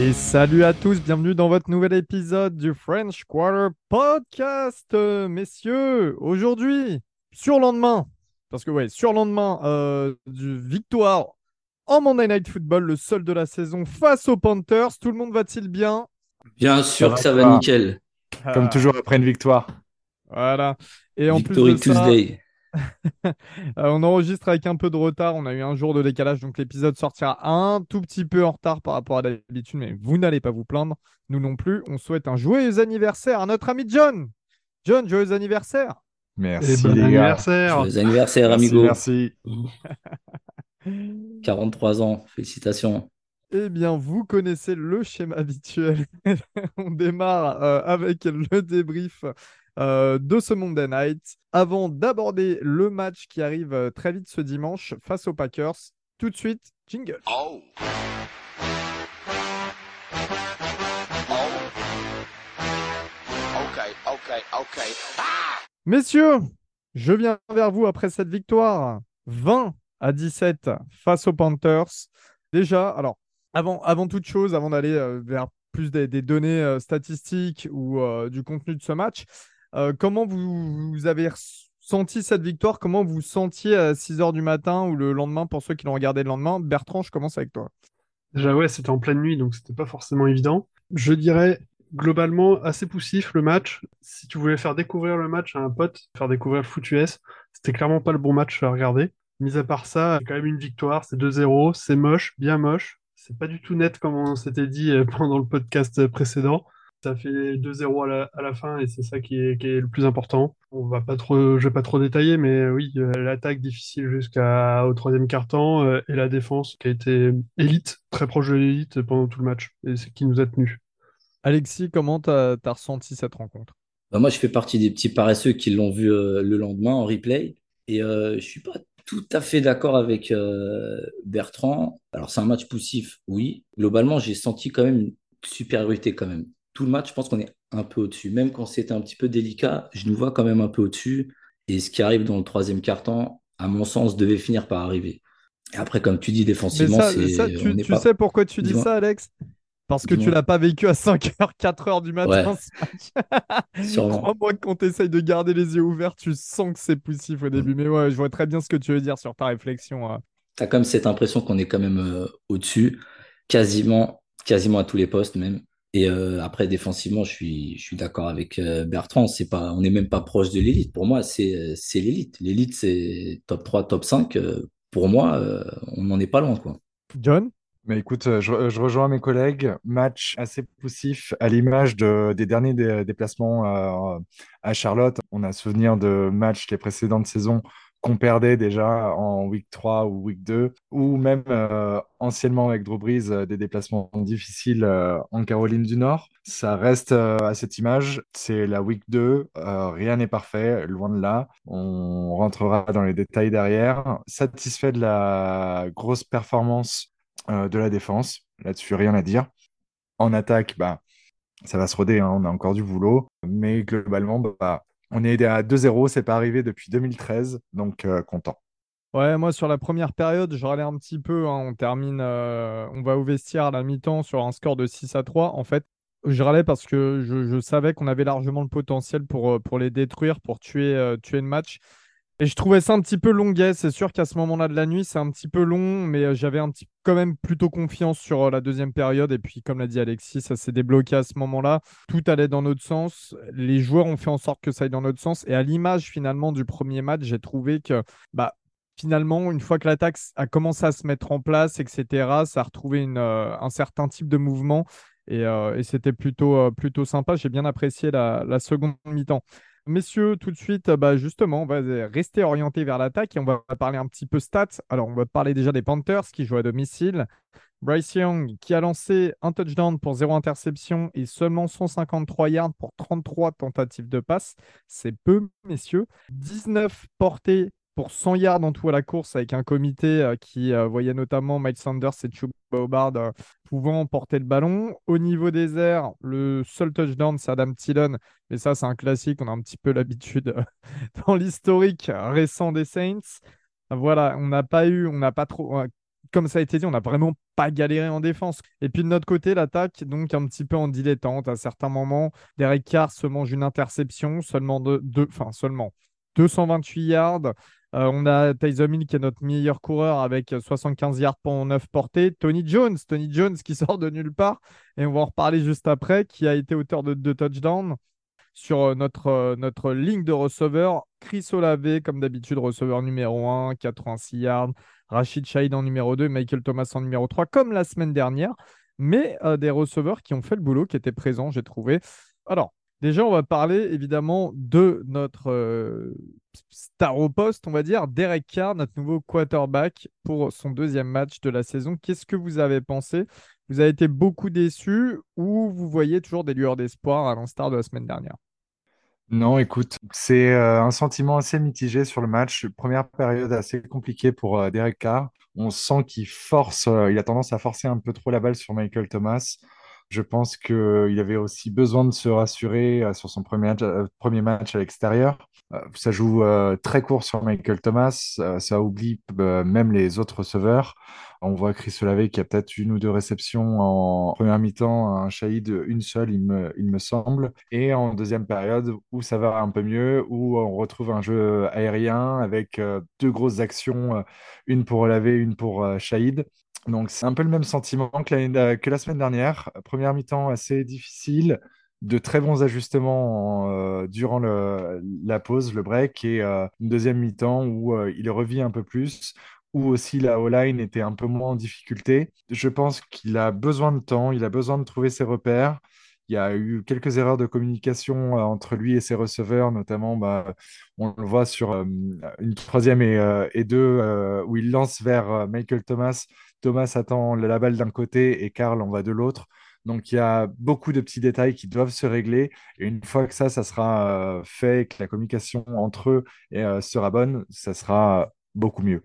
Et salut à tous, bienvenue dans votre nouvel épisode du French Quarter Podcast, euh, messieurs. Aujourd'hui, sur lendemain, parce que ouais, sur lendemain euh, du victoire en Monday Night Football, le seul de la saison face aux Panthers. Tout le monde va-t-il bien? Bien sûr Ça que ça va nickel. Comme Ah, toujours après une victoire. Voilà. Et en plus Victory de ça, Tuesday. Euh, on enregistre avec un peu de retard. On a eu un jour de décalage, donc l'épisode sortira un tout petit peu en retard par rapport à d'habitude. Mais vous n'allez pas vous plaindre. Nous non plus. On souhaite un joyeux anniversaire à notre ami John. John, joyeux anniversaire. Merci Et bon les gars. anniversaire. Joyeux anniversaire, Merci, amigo. merci. 43 ans. Félicitations. Eh bien, vous connaissez le schéma habituel. on démarre euh, avec le débrief euh, de ce Monday Night. Avant d'aborder le match qui arrive euh, très vite ce dimanche face aux Packers, tout de suite, jingle. Oh. Oh. Okay, okay, okay. Messieurs, je viens vers vous après cette victoire 20 à 17 face aux Panthers. Déjà, alors, avant, avant toute chose, avant d'aller euh, vers plus des, des données euh, statistiques ou euh, du contenu de ce match, euh, comment vous, avez senti cette victoire? Comment vous vous sentiez à 6 h du matin ou le lendemain pour ceux qui l'ont regardé le lendemain? Bertrand, je commence avec toi. Déjà, ouais, c'était en pleine nuit, donc c'était pas forcément évident. Je dirais globalement assez poussif le match. Si tu voulais faire découvrir le match à un pote, faire découvrir le foot US, c'était clairement pas le bon match à regarder. Mis à part ça, c'est quand même une victoire, c'est 2-0, c'est moche, bien moche. C'est pas du tout net comme on s'était dit euh, pendant le podcast précédent. Ça fait 2-0 à la, à la fin et c'est ça qui est, qui est le plus important. On va pas trop, je vais pas trop détailler, mais oui, euh, l'attaque difficile jusqu'au troisième quart-temps euh, et la défense qui a été élite, très proche de l'élite pendant tout le match et c'est qui nous a tenus. Alexis, comment tu as, ressenti cette rencontre? Bah, moi, je fais partie des petits paresseux qui l'ont vu euh, le lendemain en replay. Et euh, je suis pas tout à fait d'accord avec euh, Bertrand. Alors, c'est un match poussif, oui. Globalement, j'ai senti quand même une supériorité quand même. Tout le match, je pense qu'on est un peu au-dessus. Même quand c'était un petit peu délicat, je nous vois quand même un peu au-dessus. Et ce qui arrive dans le troisième quart-temps, à mon sens, devait finir par arriver. Et après, comme tu dis, défensivement, ça, c'est. ça, tu, tu pas- sais pourquoi tu dis ça, Alex? Parce que tu l'as pas vécu à 5h, 4h du matin, Ouais. Crois-moi que quand tu essayes de garder les yeux ouverts, tu sens que c'est poussif au Mm. début. Mais ouais, je vois très bien ce que tu veux dire sur ta réflexion. euh. T'as comme cette impression qu'on est quand même euh, au-dessus, quasiment, quasiment à tous les postes même. Et euh, après, défensivement, je suis, je suis d'accord avec euh, Bertrand. C'est pas, on n'est même pas proche de l'élite. Pour moi, c'est, euh, c'est l'élite. L'élite, c'est top 3, top 5. Euh, pour moi, on n'en est pas loin, quoi. John? Mais écoute, je, je rejoins mes collègues. Match assez poussif à l'image de- des derniers dé- déplacements euh, à Charlotte. On a souvenir de matchs les précédentes saisons qu'on perdait déjà en week 3 ou week 2, ou même euh, anciennement avec Drew Brees, euh, des déplacements difficiles euh, en Caroline du Nord. Ça reste à cette image. C'est la week 2, euh, rien n'est parfait, loin de là. On rentrera dans les détails derrière. Satisfait de la grosse performance de la défense. Là-dessus, rien à dire. En attaque, bah, ça va se roder, hein, on a encore du boulot. Mais globalement, bah, on est à 2-0, c'est pas arrivé depuis 2013, donc euh, content. Ouais, moi sur la première période, je râlais un petit peu. hein. On termine, euh, on va au vestiaire à la mi-temps sur un score de 6 à 3. En fait, je râlais parce que je, savais qu'on avait largement le potentiel pour, euh, les détruire, pour tuer, tuer le match. Et je trouvais ça un petit peu longuet. C'est sûr qu'à ce moment-là de la nuit, c'est un petit peu long, mais euh, j'avais un petit, quand même plutôt confiance sur euh, la deuxième période. Et puis, comme l'a dit Alexis, ça s'est débloqué à ce moment-là. Tout allait dans notre sens. Les joueurs ont fait en sorte que ça aille dans notre sens. Et à l'image finalement du premier match, j'ai trouvé que bah, finalement, une fois que l'attaque a commencé à se mettre en place, etc., ça a retrouvé euh, un certain type de mouvement et, c'était plutôt, plutôt sympa. J'ai bien apprécié la seconde mi-temps. Messieurs, tout de suite, euh, bah, justement, on va rester orienté vers l'attaque et on va parler un petit peu stats. Alors, on va parler déjà des Panthers qui jouent à domicile. Bryce Young qui a lancé un touchdown pour zéro interception et seulement 153 yards pour 33 tentatives de passe. C'est peu, messieurs. 19 portées pour 100 yards en tout à la course avec un comité euh, qui euh, voyait notamment Miles Sanders et Chuba Hubbard euh, pouvant porter le ballon. Au niveau des airs, le seul touchdown, c'est Adam Thielen. Mais ça, c'est un classique. On a un petit peu l'habitude dans l'historique récent des Saints. Voilà, on n'a pas eu, on n'a pas trop. comme ça a été dit, on n'a vraiment pas galéré en défense. Et puis de notre côté, l'attaque, donc un petit peu en dilettante. À certains moments, Derek Carr se mange une interception, seulement deux, enfin seulement 228 yards. Euh, on a Tyson Hill qui est notre meilleur coureur avec 75 yards pour 9 portées. Tony Jones, Tony Jones qui sort de nulle part, et on va en reparler juste après, qui a été auteur de deux touchdowns sur euh, notre, euh, notre ligne de receveurs. Chris Olave, comme d'habitude, receveur numéro 1, 86 yards. Rachid Shahid en numéro 2, Michael Thomas en numéro 3, comme la semaine dernière. Mais des receveurs qui ont fait le boulot, qui étaient présents, j'ai trouvé. Alors, Déjà, on va parler évidemment de notre euh, star au poste, on va dire, Derek Carr, notre nouveau quarterback pour son deuxième match de la saison. Qu'est-ce que vous avez pensé? Vous avez été beaucoup déçu ou vous voyez toujours des lueurs d'espoir à l'instar de la semaine dernière? Non, écoute, c'est euh, un sentiment assez mitigé sur le match. Première période assez compliquée pour euh, Derek Carr. On sent qu'il force, il a tendance à forcer un peu trop la balle sur Michael Thomas. Je pense qu'il avait aussi besoin de se rassurer euh, sur son premier match, euh, premier match à l'extérieur. Euh, ça joue très court sur Michael Thomas, ça oublie même les autres receveurs. On voit Chris Olave qui a peut-être une ou deux réceptions en première mi-temps, un Shahid une seule, il me, il me semble. Et en deuxième période, où ça va un peu mieux, où on retrouve un jeu aérien avec deux grosses actions, une pour Olave, une pour Shahid. Donc, c'est un peu le même sentiment que, la, semaine dernière. Première mi-temps assez difficile, de très bons ajustements euh, durant la pause, le break, et euh, une deuxième mi-temps où euh, il revit un peu plus, où aussi la O-line était un peu moins en difficulté. Je pense qu'il a besoin de temps, il a besoin de trouver ses repères. Il y a eu quelques erreurs de communication entre lui et ses receveurs, notamment, bah, on le voit sur une troisième et deux, où il lance vers Michael Thomas Thomas attend la balle d'un côté et Karl en va de l'autre. Donc il y a beaucoup de petits détails qui doivent se régler. Et une fois que ça, sera euh, fait, que la communication entre eux euh, sera bonne, ça sera beaucoup mieux.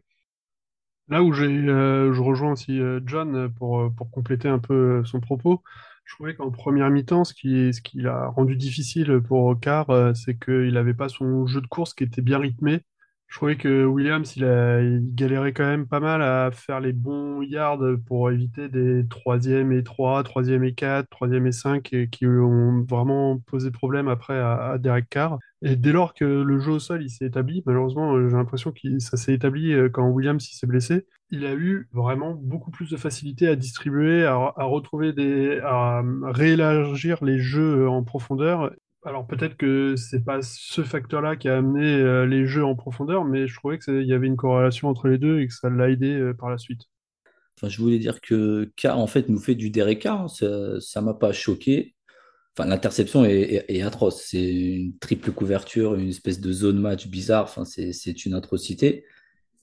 Là où euh, je rejoins aussi John pour, compléter un peu son propos, je trouvais qu'en première mi-temps, ce qui, ce qui l'a rendu difficile pour Carr, c'est qu'il n'avait pas son jeu de course qui était bien rythmé. Je trouvais que Williams, il, galérait quand même pas mal à faire les bons yards pour éviter des troisième et 3, troisième et 4, troisième et 5 et qui ont vraiment posé problème après à, Derek Carr. Et dès lors que le jeu au sol il s'est établi, malheureusement, j'ai l'impression que ça s'est établi euh, quand Williams s'est blessé. Il a eu vraiment beaucoup plus de facilité à distribuer, à retrouver des, à réélargir les jeux en profondeur alors peut-être que c'est pas ce facteur-là qui a amené euh, les jeux en profondeur, mais je trouvais qu'il y avait une corrélation entre les deux et que ça l'a aidé euh, par la suite. Enfin, je voulais dire que K en fait nous fait du Derek Carr, hein. ça, m'a pas choqué. Enfin, l'interception est, atroce. C'est une triple couverture, une espèce de zone match bizarre. C'est une atrocité.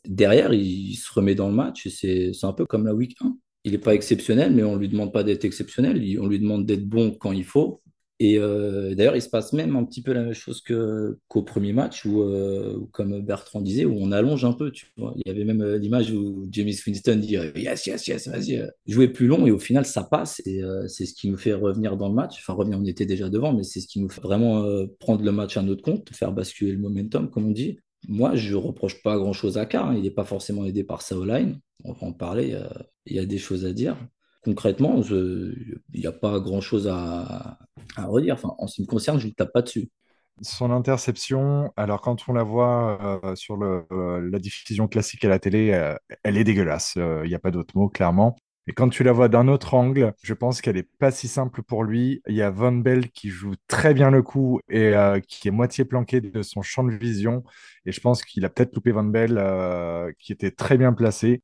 Derrière, il, se remet dans le match c'est un peu comme la week 1. Il n'est pas exceptionnel, mais on ne lui demande pas d'être exceptionnel. On lui demande d'être bon quand il faut. Et euh, d'ailleurs, il se passe même un petit peu la même chose qu'au premier match, euh, où, comme Bertrand disait, où on allonge un peu. Il y avait même euh, l'image où James Winston dit Yes, yes, yes, vas-y, jouer plus long, et au final, ça passe. Et c'est ce qui nous fait revenir dans le match. Enfin, revenir, on était déjà devant, mais c'est ce qui nous fait vraiment prendre le match à notre compte, faire basculer le momentum, comme on dit. Moi, je reproche pas grand-chose à Carr. Hein. Il n'est pas forcément aidé par sa line On va en parler. Il y a des choses à dire concrètement, il n'y a pas grand-chose à, redire. En ce qui me concerne, je ne tape pas dessus. Son interception, alors quand on la voit euh, sur euh, la diffusion classique à la télé, euh, elle est dégueulasse. Il n'y a pas d'autre mot, clairement. Et quand tu la vois d'un autre angle, je pense qu'elle n'est pas si simple pour lui. Il y a Von Bell qui joue très bien le coup et qui est moitié planqué de son champ de vision. Et je pense qu'il a peut-être loupé Von Bell, qui était très bien placé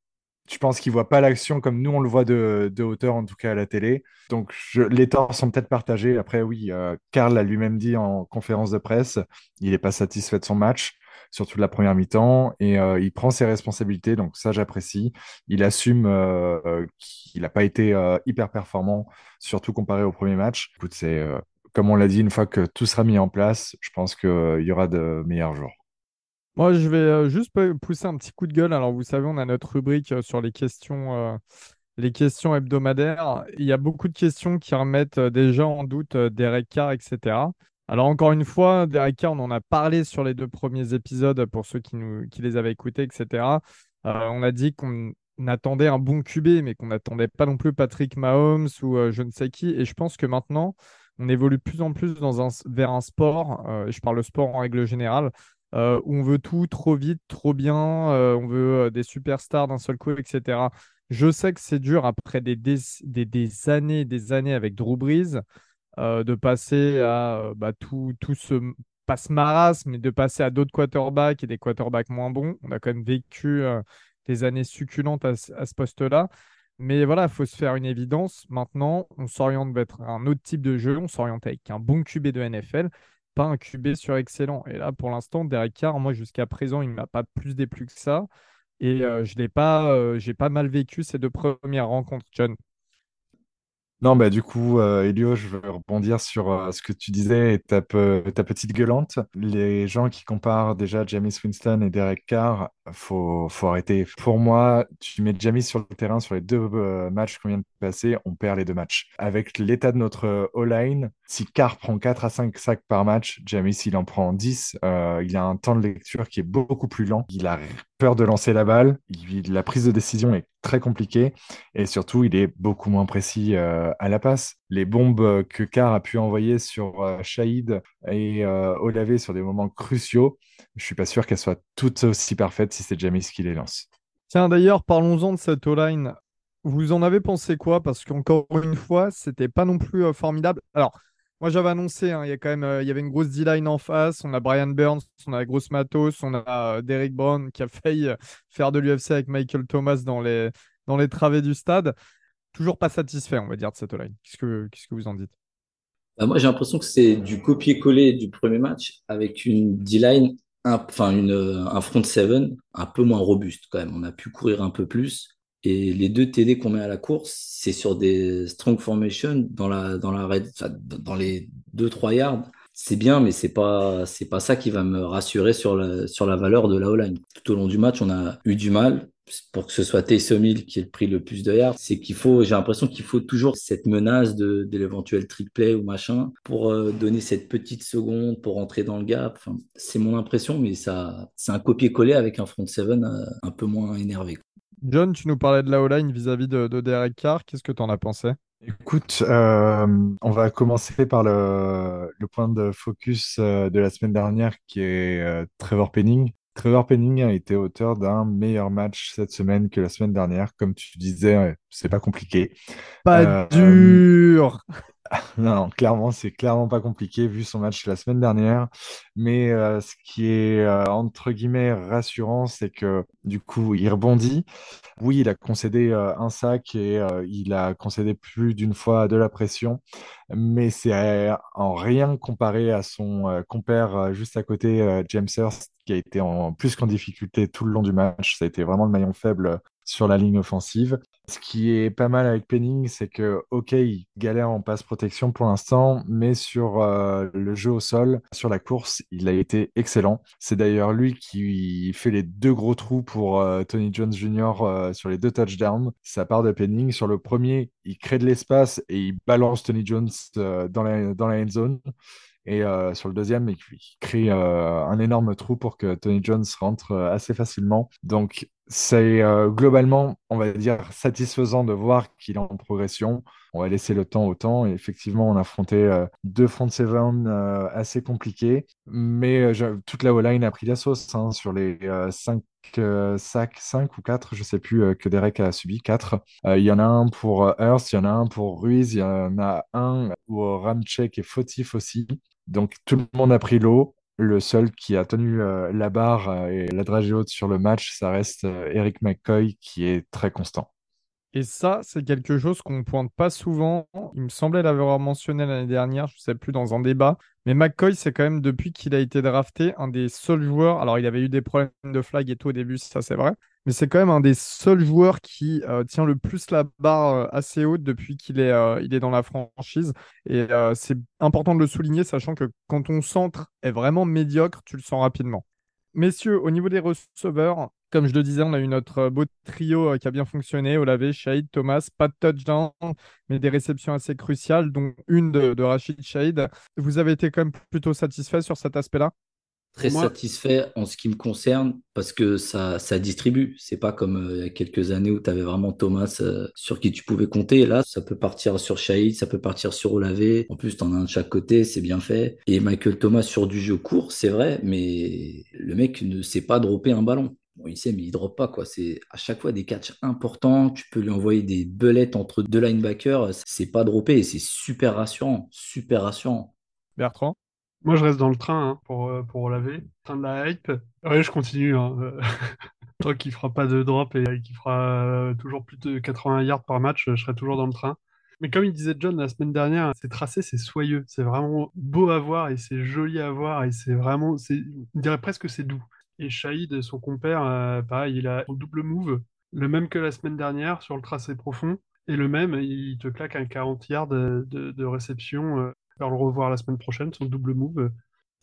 je pense qu'il voit pas l'action comme nous on le voit de, hauteur en tout cas à la télé. Donc les torts sont peut-être partagés. Après oui, euh, Karl l'a lui-même dit en conférence de presse, il n'est pas satisfait de son match, surtout de la première mi-temps, et euh, il prend ses responsabilités. Donc ça j'apprécie. Il assume euh, qu'il n'a pas été hyper performant, surtout comparé au premier match. C'est comme on l'a dit, une fois que tout sera mis en place, je pense qu'il y aura de meilleurs jours. Moi, je vais euh, juste pousser un petit coup de gueule. Alors, vous savez, on a notre rubrique euh, sur les questions, euh, les questions hebdomadaires. Il y a beaucoup de questions qui remettent déjà en doute Derek Carr, etc. Alors, encore une fois, Derek Carr, on en a parlé sur les deux premiers épisodes pour ceux qui, nous, qui les avaient écoutés, etc. on a dit qu'on attendait un bon QB, mais qu'on n'attendait pas non plus Patrick Mahomes ou je ne sais qui. Et je pense que maintenant, on évolue de plus en plus vers un sport, euh, je parle sport en règle générale, on veut tout trop vite, trop bien, on veut des superstars d'un seul coup, etc. Je sais que c'est dur après des, des, des, années des années avec Drew Brees de passer à bah, tout, tout ce passe marasme, mais de passer à d'autres quarterbacks et des quarterbacks moins bons. On a quand même vécu des années succulentes à, ce poste-là. Mais voilà, il faut se faire une évidence. Maintenant, on s'oriente vers un autre type de jeu. On s'oriente avec un bon QB de NFL, pas un QB sur excellent. Et là, pour l'instant, Derek Carr, moi, jusqu'à présent, il ne m'a pas plus déplu que ça. Et euh, je n'ai pas, euh, pas mal vécu ces deux premières rencontres, John. Non, bah du coup, euh, Elio, je veux rebondir sur ce que tu disais et ta, ta petite gueulante. Les gens qui comparent déjà James Winston et Derek Carr, faut, faut arrêter. Pour moi, tu mets James sur le terrain sur les deux euh, matchs qu'on vient de passer, on perd les deux matchs. Avec l'état de notre O-line, si Carr prend 4 à 5 sacs par match, James, il en prend 10. il a un temps de lecture qui est beaucoup plus lent. Il a peur de lancer la balle. La prise de décision est très compliquée et surtout, il est beaucoup moins précis euh, à la passe. Les bombes que Carr a pu envoyer sur euh, Shahid et euh, Olavé sur des moments cruciaux, je suis pas sûr qu'elles soient toutes aussi parfaites si c'est Jamis qui les lance. Tiens, d'ailleurs, parlons-en de cette O-line. Vous en avez pensé quoi? Parce qu'encore une fois, c'était pas non plus euh, formidable. Alors, moi, j'avais annoncé, hein, il y a quand même, euh, il y avait une grosse D-line en face. On a Brian Burns, on a la grosse Matos, on a euh, Derek Brown qui a failli euh, faire de l'UFC avec Michael Thomas dans les, dans les travées du stade. Toujours pas satisfait, on va dire, de cette line. Qu'est-ce que, qu'est-ce que vous en dites? Bah, Moi, j'ai l'impression que c'est du copier-coller du premier match avec une D-line, enfin une, un front seven un peu moins robuste quand même. On a pu courir un peu plus. Et les deux TD qu'on met à la course, c'est sur des strong formation dans la dans la dans les 2-3 yards. C'est bien, mais c'est pas c'est pas ça qui va me rassurer sur la sur la valeur de la O-line. Tout au long du match, on a eu du mal pour que ce soit Taysom Hill qui ait pris le plus de yards, c'est qu'il faut, j'ai l'impression qu'il faut toujours cette menace de, de l'éventuel trick play ou machin pour euh, donner cette petite seconde pour entrer dans le gap. C'est mon impression, mais ça, c'est un copier-coller avec un front seven euh, un peu moins énervé. John, tu nous parlais de la O-line vis-à-vis de, Derek Carr. Qu'est-ce que tu en as pensé? Écoute, euh, on va commencer par le, point de focus euh, de la semaine dernière qui est euh, Trevor Penning. Trevor Penning a été auteur d'un meilleur match cette semaine que la semaine dernière. Comme tu disais, c'est pas compliqué. Pas dur Non, clairement, c'est clairement pas compliqué vu son match la semaine dernière. Mais euh, ce qui est euh, entre guillemets rassurant, c'est que du coup, il rebondit. Oui, il a concédé euh, un sac et il a concédé plus d'une fois de la pression, mais c'est en rien comparé à son compère juste à côté, James Hurst, qui a été en plus qu'en difficulté tout le long du match. Ça a été vraiment le maillon faible sur la ligne offensive. Ce qui est pas mal avec Penning, c'est que, ok, il galère en passe protection pour l'instant, mais sur euh, le jeu au sol, sur la course, il a été excellent. C'est d'ailleurs lui qui fait les deux gros trous pour euh, Tony Jones Jr. Euh, sur les deux touchdowns. Ça part de Penning. Sur le premier, il crée de l'espace et il balance Tony Jones dans la, end zone. Et sur le deuxième, il crée un énorme trou pour que Tony Jones rentre assez facilement. Donc, c'est globalement, on va dire, satisfaisant de voir qu'il est en progression. On va laisser le temps au temps. Et effectivement, on a affronté deux front seven assez compliqués. Mais toute la O-line a pris la sauce hein, sur les cinq sacs, 5 ou 4, je sais plus, que Derek a subi, 4. Il y en a un pour Hurst, il y en a un pour Ruiz, il y en a un où Ramchek est fautif aussi. Donc tout le monde a pris l'eau. Le seul qui a tenu euh, la barre euh, et la dragée haute sur le match, ça reste euh, Eric McCoy qui est très constant. Et ça, c'est quelque chose qu'on ne pointe pas souvent. Il me semblait l'avoir mentionné l'année dernière, je ne sais plus, dans un débat. Mais McCoy, c'est quand même, depuis qu'il a été drafté, un des seuls joueurs. Alors, il avait eu des problèmes de flag et tout au début, ça c'est vrai mais c'est quand même un des seuls joueurs qui euh, tient le plus la barre euh, assez haute depuis qu'il est, euh, dans la franchise. Et c'est important de le souligner, sachant que quand ton centre est vraiment médiocre, tu le sens rapidement. Messieurs, au niveau des receveurs, comme je le disais, on a eu notre beau trio qui a bien fonctionné. Olave, Shahid, Thomas, pas de touchdown, mais des réceptions assez cruciales, dont une de, de Rachid Shahid. Vous avez été quand même plutôt satisfait sur cet aspect-là? Très Moi- satisfait en ce qui me concerne parce que ça, ça distribue. C'est pas comme euh, il y a quelques années où tu avais vraiment Thomas euh, sur qui tu pouvais compter. Là, ça peut partir sur Shahid, ça peut partir sur Olavé. En plus, tu en as un de chaque côté, c'est bien fait. Et Michael Thomas sur du jeu court, c'est vrai, mais le mec ne sait pas dropper un ballon. Bon, il sait, mais il drop pas, quoi. C'est à chaque fois des catchs importants. Tu peux lui envoyer des belettes entre deux linebackers. C'est pas droppé et c'est super rassurant. Super rassurant. Bertrand? Moi, je reste dans le train hein, pour, euh, pour laver. Train de la hype. Ouais, je continue. Hein. euh, Tant qu'il fera pas de drop et qu'il fera euh, toujours plus de 80 yards par match, je serai toujours dans le train. Mais comme il disait John la semaine dernière, c'est tracé, c'est soyeux. C'est vraiment beau à voir et c'est joli à voir et c'est vraiment, on dirait presque que c'est doux. Et Shahid, son compère, pareil, il a son double move, le même que la semaine dernière sur le tracé profond. Et le même, il te claque un 40 yards de réception. Faire le revoir la semaine prochaine, son double move.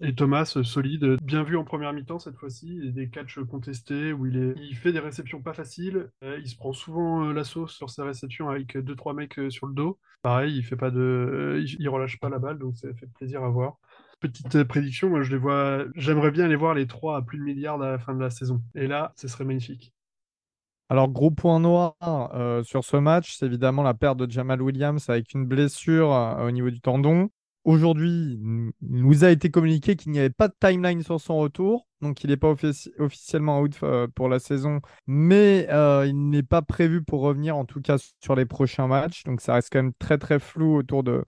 Et Thomas, solide, bien vu en première mi-temps cette fois-ci, des catchs contestés où il, est... il fait des réceptions pas faciles. Euh, il se prend souvent euh, la sauce sur ses réceptions avec deux trois mecs euh, sur le dos. Pareil, il fait pas de, il, relâche pas la balle, donc ça fait plaisir à voir. Petite prédiction, moi je les vois, j'aimerais bien les voir les trois à plus de milliards à la fin de la saison. Et là, ce serait magnifique. Alors, gros point noir sur ce match, c'est évidemment la perte de Jamal Williams avec une blessure au niveau du tendon. Aujourd'hui, il nous a été communiqué qu'il n'y avait pas de timeline sur son retour, donc il n'est pas offici- officiellement out euh, pour la saison, mais euh, il n'est pas prévu pour revenir, en tout cas sur les prochains matchs. Donc ça reste quand même très très flou autour de,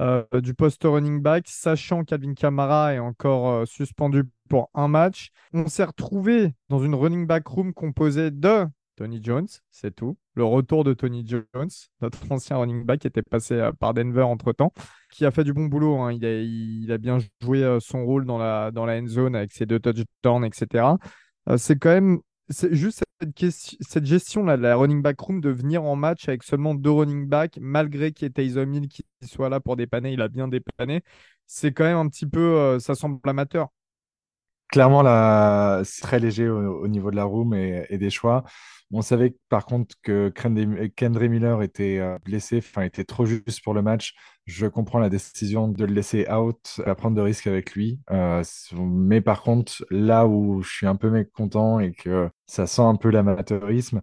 euh, du poste running back, sachant qu'Alvin Kamara est encore suspendu pour un match. On s'est retrouvé dans une running back room composée de Tony Jones, c'est tout. Le retour de Tony Jones, notre ancien running back qui était passé euh, par Denver entre-temps, qui a fait du bon boulot. hein. Il, a, bien joué euh, son rôle dans la, end zone avec ses deux touchdowns, etc. Euh, c'est quand même c'est juste cette, ques- cette gestion là de la running back room de venir en match avec seulement deux running backs, malgré qu'il y ait Taysom Hill qui soit là pour dépanner, il a bien dépanné. C'est quand même un petit peu, ça semble amateur. Clairement, c'est très léger au, au niveau de la room et, et des choix. On savait par contre que Kendry Miller était euh, blessé, enfin était trop juste pour le match. Je comprends la décision de le laisser out, à prendre de risques avec lui. Euh, mais par contre, là où je suis un peu mécontent et que ça sent un peu l'amateurisme,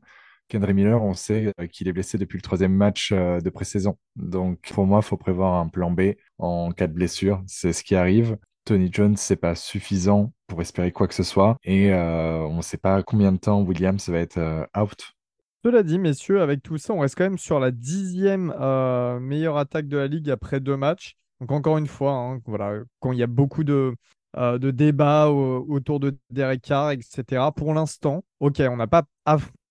Kendry Miller, on sait euh, qu'il est blessé depuis le troisième match de pré-saison. Donc pour moi, il faut prévoir un plan B en cas de blessure. C'est ce qui arrive. Tony Jones, c'est pas suffisant pour espérer quoi que ce soit. Et euh, on ne sait pas combien de temps Williams va être euh, out. Cela dit, messieurs, avec tout ça, on reste quand même sur la dixième euh, meilleure attaque de la ligue après deux matchs. Donc encore une fois, hein, voilà, quand il y a beaucoup de, de débats au- autour de Derek Carr, etc. Pour l'instant, ok, on n'a pas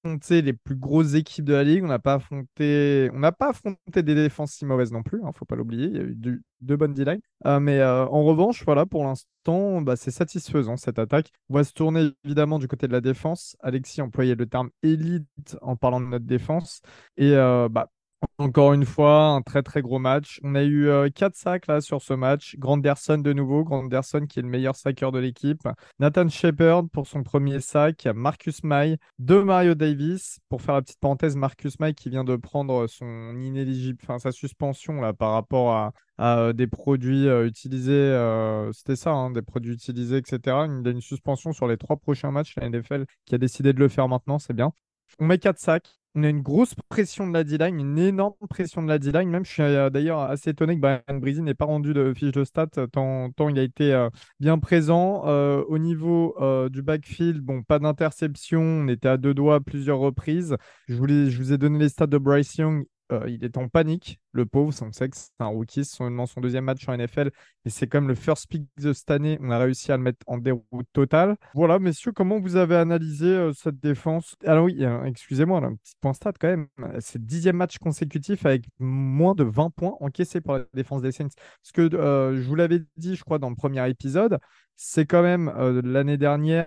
affronté les plus grosses équipes de la ligue, on n'a pas affronté, on n'a pas affronté des défenses si mauvaises non plus, il ne faut pas l'oublier. Il y a eu deux bonnes D-line. Euh, mais euh, en revanche, voilà, pour l'instant, bah, c'est satisfaisant cette attaque. On va se tourner évidemment du côté de la défense. Alexis employait le terme élite en parlant de notre défense. Et euh, bah, encore une fois, un très très gros match. On a eu 4 sacs là sur ce match. Granderson de nouveau, Granderson qui est le meilleur saqueur de l'équipe. Nathan Shepard pour son premier sac. Marcus May de Mario Davis. Pour faire la petite parenthèse, Marcus May qui vient de prendre son inéligible, enfin sa suspension là par rapport à, à, euh, des produits euh, utilisés. euh, C'était ça, hein, des produits utilisés, etc. Il a une suspension sur les trois prochains matchs. La NFL qui a décidé de le faire maintenant, c'est bien. On met 4 sacs. On a une grosse pression de la D-line, une énorme pression de la D-line. Même, je suis euh, d'ailleurs assez étonné que Brian Breezy n'ait pas rendu de fiche de stats euh, tant, il a été euh, bien présent. Au niveau du backfield, bon, pas d'interception. On était à deux doigts à plusieurs reprises. Je vous ai donné les stats de Bryce Young. Euh, il est en panique, le pauvre. On sait que c'est un rookie, c'est son deuxième match en NFL. Et c'est comme le first pick de cette année. On a réussi à le mettre en déroute totale. Voilà, messieurs, comment vous avez analysé euh, cette défense? Alors oui, euh, excusez-moi, un petit point stat quand même. C'est dixième match consécutif avec moins de 20 points encaissés par la défense des Saints. Parce que euh, je vous l'avais dit, je crois, dans le premier épisode, c'est quand même l'année dernière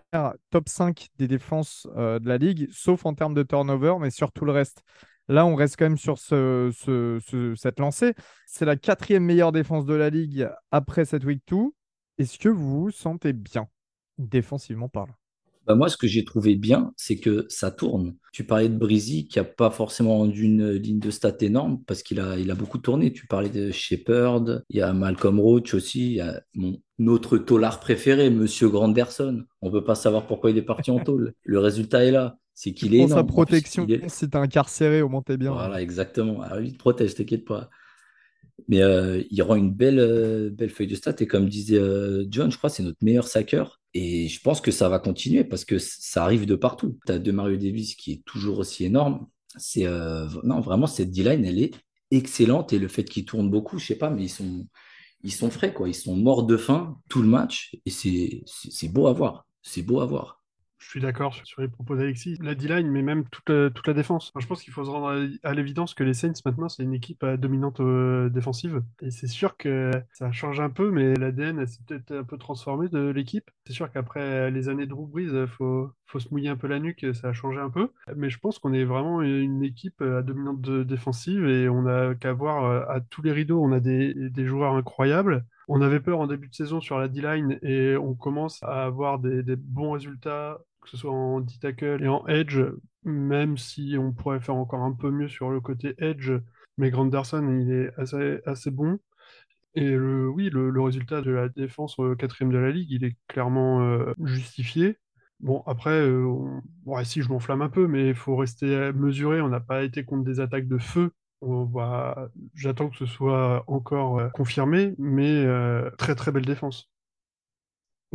top 5 des défenses de la ligue, sauf en termes de turnover, mais sur tout le reste. Là, on reste quand même sur ce, ce- ce- cette lancée. C'est la quatrième meilleure défense de la ligue après cette week 2. Est-ce que vous vous sentez bien, défensivement parlant? Bah moi, ce que j'ai trouvé bien, c'est que ça tourne. Tu parlais de Breezy qui a pas forcément rendu une ligne de stats énorme parce qu'il a, beaucoup tourné. Tu parlais de Shepard, il y a Malcolm Roach aussi, il y a mon, notre taulard préféré, Monsieur Granderson. On peut pas savoir pourquoi il est parti en tôle. Le résultat est là. C'est qu'il est Pour sa protection, il est- si t'es incarcéré, au moins t'es bien. Voilà, exactement. Alors, il te protège, t'inquiète pas. Mais euh, il rend une belle, euh, belle feuille de stats. Et comme disait euh, John, je crois que c'est notre meilleur sacker. Et je pense que ça va continuer parce que ça arrive de partout. Tu as de Mario Davis qui est toujours aussi énorme. C'est non, vraiment, cette D-line, elle est excellente. Et le fait qu'ils tournent beaucoup, je sais pas, mais ils sont, ils sont frais, quoi. Ils sont morts de faim tout le match. Et c'est beau à voir. C'est beau à voir. Je suis d'accord sur, les propos d'Alexis. La D-line, mais même toute, la- toute la défense. Je pense qu'il faut se rendre à, à l'évidence que les Saints, maintenant, c'est une équipe euh, dominante euh, défensive. Et c'est sûr que ça change un peu, mais l'ADN s'est peut-être un peu transformé de l'équipe. C'est sûr qu'après euh, les années de Drew Brees, euh, faut, faut se mouiller un peu la nuque, ça a changé un peu. Mais je pense qu'on est vraiment une équipe à dominante défensive et on a qu'à voir à tous les rideaux, on a des, des joueurs incroyables. On avait peur en début de saison sur la D-line et on commence à avoir des, des bons résultats, que ce soit en D-tackle et en edge, même si on pourrait faire encore un peu mieux sur le côté edge. Mais Granderson, il est assez, assez bon. Et le, oui, le, résultat de la défense euh, quatrième de la ligue, il est clairement euh, justifié. Bon, après, euh, si je m'enflamme un peu, mais il faut rester mesuré. On n'a pas été contre des attaques de feu. Va... J'attends que ce soit encore euh, confirmé, mais très très belle défense.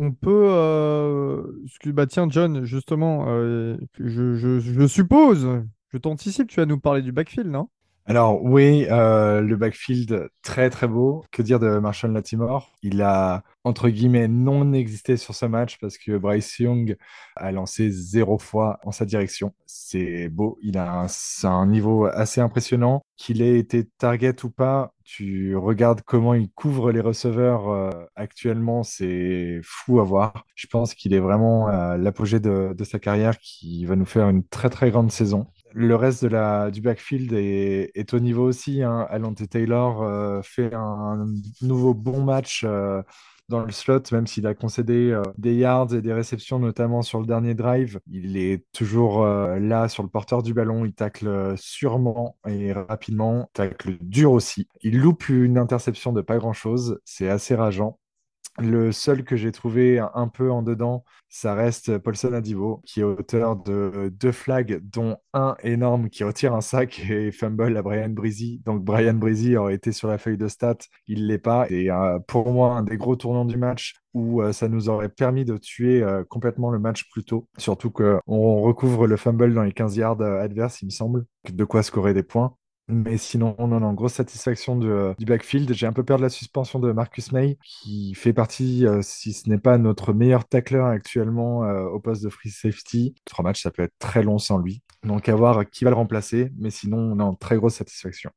On peut. euh, Bah tiens, John, justement, euh, je, je- je suppose, je t'anticipe, tu vas nous parler du backfield, non? Alors oui, euh, le backfield très très beau. Que dire de Marshall Latimore? Il a entre guillemets non existé sur ce match parce que Bryce Young a lancé zéro fois en sa direction. C'est beau. Il a un, niveau assez impressionnant. Qu'il ait été target ou pas, tu regardes comment il couvre les receveurs euh, actuellement, c'est fou à voir. Je pense qu'il est vraiment à l'apogée de sa carrière, qui va nous faire une très très grande saison. Le reste de la, du backfield est, est au niveau aussi. Hein. Alonte Taylor euh, fait un, un nouveau bon match euh, dans le slot, même s'il a concédé euh, des yards et des réceptions, notamment sur le dernier drive. Il est toujours euh, là sur le porteur du ballon. Il tacle euh, sûrement et rapidement. Tacle dur aussi. Il loupe une interception de pas grand-chose. C'est assez rageant. Le seul que j'ai trouvé un, peu en dedans, ça reste Paulson Adibo, qui est auteur de deux flags, dont un énorme qui retire un sac et fumble à Brian Breezy. Donc Brian Breezy aurait été sur la feuille de stats, il l'est pas. Et euh, pour moi, un des gros tournants du match où euh, ça nous aurait permis de tuer euh, complètement le match plus tôt. Surtout qu'on recouvre le fumble dans les 15 yards adverses, il me semble. De quoi scorer des points. Mais sinon, non, non, grosse satisfaction euh, du backfield. J'ai un peu peur de la suspension de Marcus May, qui fait partie, euh, si ce n'est pas notre meilleur tackler actuellement euh, au poste de free safety. Trois matchs, ça peut être très long sans lui. Donc à voir qui va le remplacer. Mais sinon, non, très grosse satisfaction.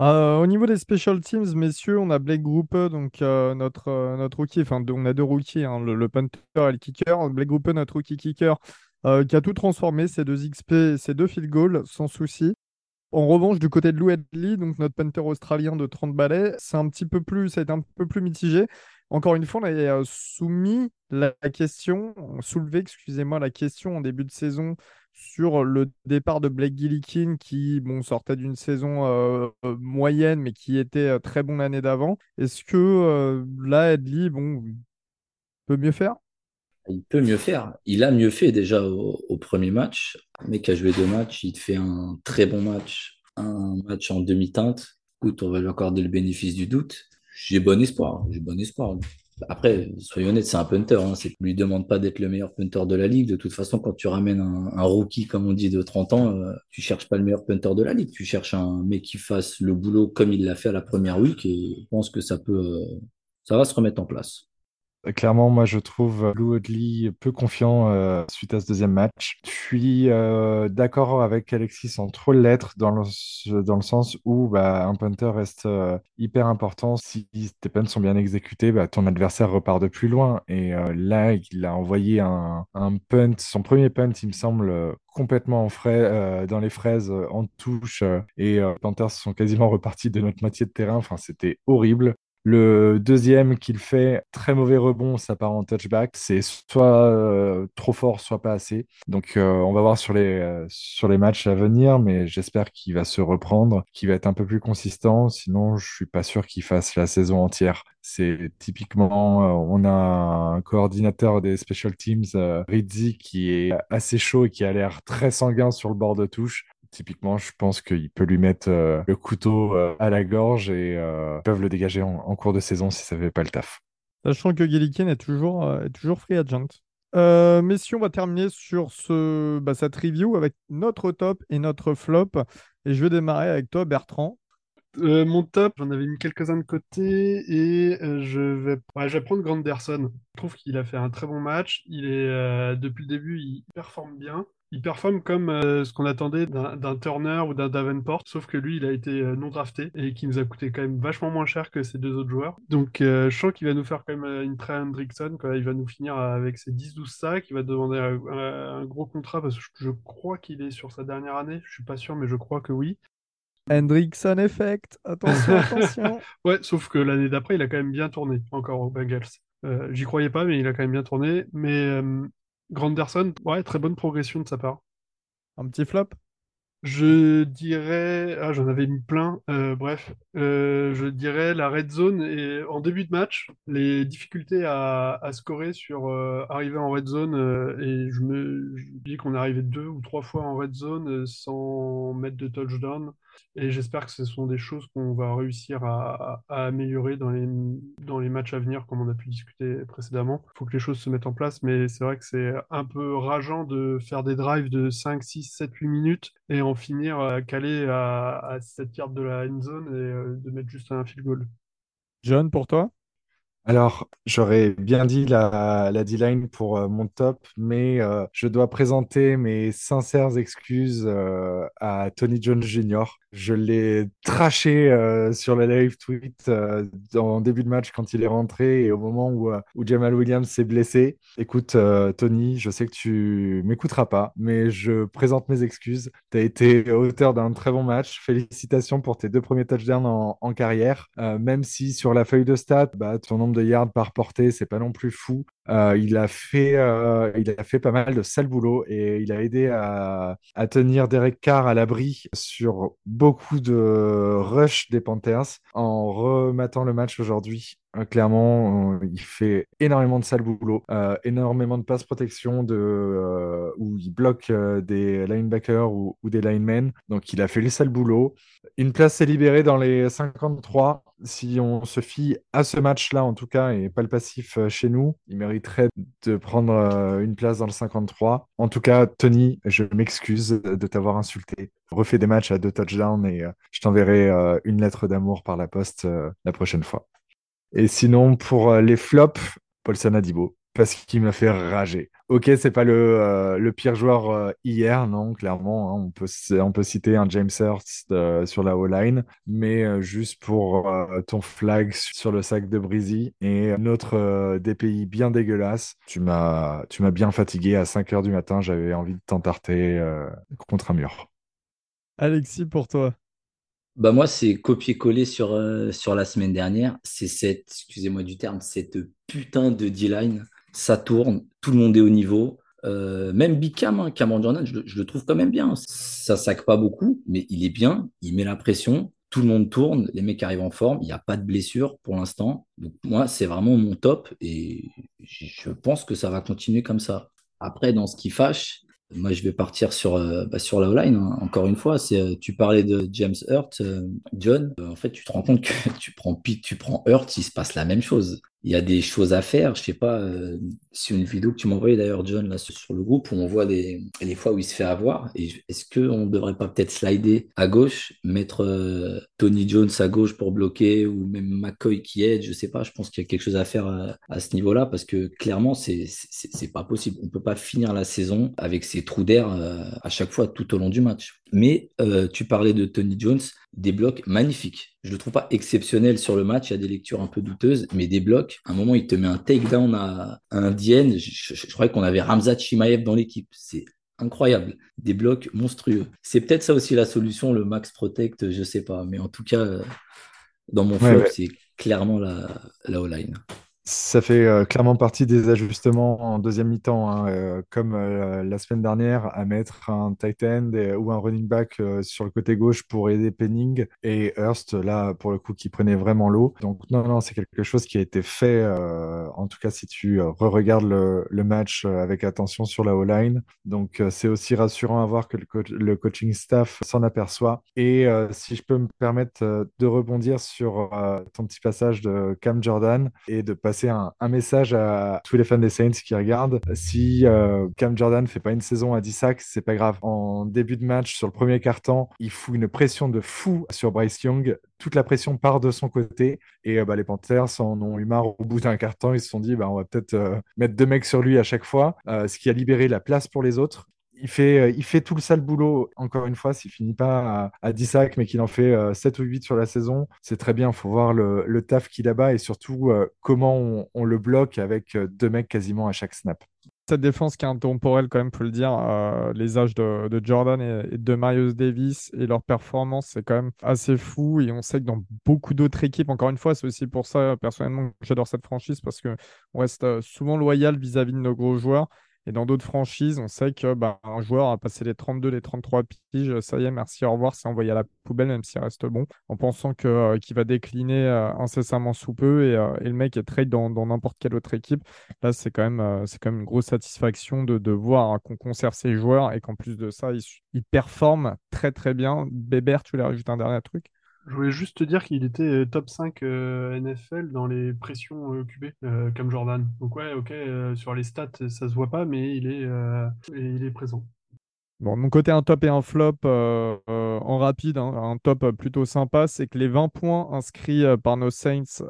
Euh, au niveau des special teams, messieurs, on a Blake Grupe, donc notre, notre rookie, enfin on a deux rookies, hein, le, punter et le kicker. Blake Grupe, notre rookie kicker, qui a tout transformé, ses deux XP, ses deux field goals, sans souci. En revanche, du côté de Lou Hedley, donc notre punter australien de 30 balais, c'est un petit peu plus, ça a été un peu plus mitigé. Encore une fois, on avait euh, soumis la, question, soulevé, excusez-moi, la question en début de saison sur le départ de Blake Gillikin qui bon, sortait d'une saison euh, euh, moyenne mais qui était très bon l'année d'avant. Est-ce que là, Hedley, bon, peut mieux faire? Il peut mieux faire. Il a mieux fait déjà au, premier match. Un mec a joué deux matchs, il te fait un très bon match, un match en demi-teinte. Écoute, on va lui accorder le bénéfice du doute. J'ai bon espoir. J'ai bon espoir. Après, soyons honnêtes, c'est un punter. Hein. C'est, lui demande pas d'être le meilleur punter de la ligue. De toute façon, quand tu ramènes un, un rookie, comme on dit, de 30 ans, euh, tu cherches pas le meilleur punter de la ligue. Tu cherches un mec qui fasse le boulot comme il l'a fait à la première week. Et je pense que ça peut, euh, ça va se remettre en place. Clairement, moi, je trouve Lou Hodley peu confiant euh, suite à ce deuxième match. Je suis euh, d'accord avec Alexis sans trop l'être dans le, dans le sens où bah, un punter reste euh, hyper important. Si tes punts sont bien exécutés, bah, ton adversaire repart de plus loin. Et euh, là, il a envoyé un, un punt, son premier punt, il me semble, euh, complètement en frais, euh, dans les fraises, euh, en touche. euh, et euh, les Panthers sont quasiment repartis de notre moitié de terrain. Enfin, c'était horrible. Le deuxième qu'il fait, très mauvais rebond, ça part en touchback. C'est soit euh, trop fort, soit pas assez. Donc euh, on va voir sur les, euh, sur les matchs à venir, mais j'espère qu'il va se reprendre, qu'il va être un peu plus consistant. Sinon, je suis pas sûr qu'il fasse la saison entière. C'est typiquement, on a un coordinateur des special teams, Rizzi, qui est assez chaud et qui a l'air très sanguin sur le bord de touche. Typiquement, je pense qu'il peut lui mettre euh, le couteau euh, à la gorge et euh, ils peuvent le dégager en, en cours de saison si ça ne fait pas le taf. Sachant que Gillikin est toujours, euh, est toujours free agent. Euh, messieurs, on va terminer sur ce, bah, cette review avec notre top et notre flop. Et je vais démarrer avec toi, Bertrand. Euh, mon top, j'en avais mis quelques-uns de côté et euh, je vais, ouais, je vais prendre Granderson. Je trouve qu'il a fait un très bon match. Il est euh, depuis le début, il performe bien. Il performe comme euh, ce qu'on attendait d'un Turner ou d'un Davenport, sauf que lui, il a été euh, non drafté et qui nous a coûté quand même vachement moins cher que ces deux autres joueurs. Donc, euh, je sens qu'il va nous faire quand même une Trey Hendrickson. Quoi. Il va nous finir avec ses 10-12 sacs. Il va demander un, gros contrat parce que je, je crois qu'il est sur sa dernière année. Je suis pas sûr, mais je crois que oui. Hendrickson Effect. Attention, attention. Ouais, sauf que l'année d'après, il a quand même bien tourné, encore aux Bengals. Euh, j'y croyais pas, mais il a quand même bien tourné. Mais euh, Granderson, ouais, très bonne progression de sa part. Un petit flop? Je dirais, ah, j'en avais mis plein. Euh, bref, Euh, je dirais la red zone et en début de match, les difficultés à, à scorer sur euh, arriver en red zone et je me je dis qu'on est arrivé deux ou trois fois en red zone sans mettre de touchdown. Et j'espère que ce sont des choses qu'on va réussir à, améliorer dans les, dans les matchs à venir, comme on a pu discuter précédemment. Il faut que les choses se mettent en place, mais c'est vrai que c'est un peu rageant de faire des drives de 5, 6, 7, 8 minutes et en finir à caler à, à 7 yards de la end zone et euh, de mettre juste un field goal. John, pour toi? Alors, j'aurais bien dit la, la D-line pour euh, mon top, mais euh, je dois présenter mes sincères excuses euh, à Tony Jones Jr. Je l'ai traché euh, sur le live tweet euh, en début de match quand il est rentré et au moment où, euh, Jamal Williams s'est blessé. Écoute, euh, Tony, je sais que tu m'écouteras pas, mais je présente mes excuses. Tu as été auteur d'un très bon match. Félicitations pour tes deux premiers touchdowns en, en carrière. Même si sur la feuille de stats, bah, ton nombre de yards par portée, c'est pas non plus fou. Euh, il a fait, euh, il a fait pas mal de sale boulot et il a aidé à, tenir Derek Carr à l'abri sur beaucoup de rush des Panthers en rematant le match aujourd'hui. Euh, clairement, il fait énormément de sale boulot, énormément de passe protection de, où il bloque des linebackers ou, des linemen. Donc, il a fait le sale boulot. Une place s'est libérée dans les 53. Si on se fie à ce match-là, en tout cas, et pas le passif euh, chez nous, il mériterait de prendre euh, une place dans le 53. En tout cas, Tony, je m'excuse de t'avoir insulté. Refais des matchs à deux touchdowns et euh, je t'enverrai une lettre d'amour par la poste la prochaine fois. Et sinon, pour les flops, Paulson Adibo, parce qu'il m'a fait rager. Ok, c'est pas le, euh, le pire joueur euh, hier, non, clairement. hein, on peut, on peut citer un James Hurst euh, sur la O-line, mais euh, juste pour euh, ton flag sur le sac de Breezy et notre euh, DPI bien dégueulasse, tu m'as, tu m'as bien fatigué. À 5 heures du matin, j'avais envie de t'entarter euh, contre un mur. Alexis, pour toi. Bah moi, c'est copier-coller sur, euh, sur la semaine dernière. C'est cette, excusez-moi du terme, cette putain de D-line. Ça tourne, tout le monde est au niveau. Euh, même Big Cam, hein, Cameron Jordan, je, le- trouve quand même bien. Ça sac pas beaucoup, mais il est bien, il met la pression. Tout le monde tourne, les mecs arrivent en forme, il n'y a pas de blessure pour l'instant. Donc moi, c'est vraiment mon top et je pense que ça va continuer comme ça. Après, dans ce qui fâche, moi, je vais partir sur, euh, bah, la O-line, hein. Encore une fois, euh, tu parlais de James Hurt, John. En fait, tu te rends compte que tu prends Pitt, tu prends Hurt, il se passe la même chose. Il y a des choses à faire. Je sais pas, euh, c'est une vidéo que tu m'as envoyée d'ailleurs, John, là, sur le groupe, où on voit les, fois où il se fait avoir. Est-ce qu'on ne devrait pas peut-être slider à gauche, mettre euh, Tony Jones à gauche pour bloquer, ou même McCoy qui aide, je sais pas. Je pense qu'il y a quelque chose à faire à, à ce niveau-là, parce que clairement, c'est c'est pas possible. On peut pas finir la saison avec ces trous d'air euh, à chaque fois tout au long du match. Mais euh, tu parlais de Tony Jones, des blocs magnifiques. Je le trouve pas exceptionnel sur le match, il y a des lectures un peu douteuses, mais des blocs, à un moment, il te met un takedown à, à un Dienne. Je, je- je croyais qu'on avait Ramzat Chimaev dans l'équipe. C'est incroyable. Des blocs monstrueux. C'est peut-être ça aussi la solution, le max protect, je sais pas. Mais en tout cas, euh, dans mon Ouais, flop, ouais. c'est clairement la, la O-line. Ça fait euh, clairement partie des ajustements en deuxième mi-temps, hein, euh, comme euh, la semaine dernière, à mettre un tight end ou un running back sur le côté gauche pour aider Penning et Hurst, là, pour le coup, qui prenait vraiment l'eau. Donc, non, non, c'est quelque chose qui a été fait, en tout cas, si tu re-regardes le, match avec attention sur la O-line. Donc, c'est aussi rassurant à voir que le, le coaching staff s'en aperçoit. Et si je peux me permettre de rebondir sur ton petit passage de Cam Jordan et de passer un, un message à tous les fans des Saints qui regardent. Si euh, Cam Jordan fait pas une saison à 10 sacs, c'est pas grave. En début de match, sur le premier quart-temps, il fout une pression de fou sur Bryce Young. Toute la pression part de son côté. Et euh, bah, les Panthers en ont eu marre au bout d'un quart-temps. Ils se sont dit, bah, on va peut-être euh, mettre deux mecs sur lui à chaque fois, ce qui a libéré la place pour les autres. Il fait, euh, il fait tout le sale boulot, encore une fois, s'il finit pas à, à 10 sacs, mais qu'il en fait euh, 7 ou 8 sur la saison, c'est très bien. Il faut voir le, taf qu'il a bas et surtout euh, comment on, le bloque avec euh, deux mecs quasiment à chaque snap. Cette défense qui est intemporelle, quand même, faut le dire, les âges de, Jordan et, et de Marius Davis et leur performance, c'est quand même assez fou. Et on sait que dans beaucoup d'autres équipes, encore une fois, c'est aussi pour ça, personnellement, j'adore cette franchise parce que on reste souvent loyal vis-à-vis de nos gros joueurs. Et dans d'autres franchises, on sait que bah, un joueur a passé les 32, les 33 piges, ça y est, merci, au revoir, c'est envoyé à la poubelle, même s'il reste bon, en pensant euh, qu'il va décliner euh, incessamment sous peu et, euh, et le mec est trade dans n'importe quelle autre équipe. Là, c'est quand même, euh, quand même une grosse satisfaction de, de voir hein, qu'on conserve ses joueurs et qu'en plus de ça, ils, ils performent très très bien. Bébert, tu voulais rajouter un dernier truc? Je voulais juste te dire qu'il était euh, top 5 euh, NFL dans les pressions euh, QB, euh, comme Jordan. Donc ouais, ok, sur les stats, ça se voit pas, mais il est, il est présent. Bon, mon côté, un top et un flop en rapide. hein. Un top plutôt sympa, c'est que les 20 points inscrits par nos Saints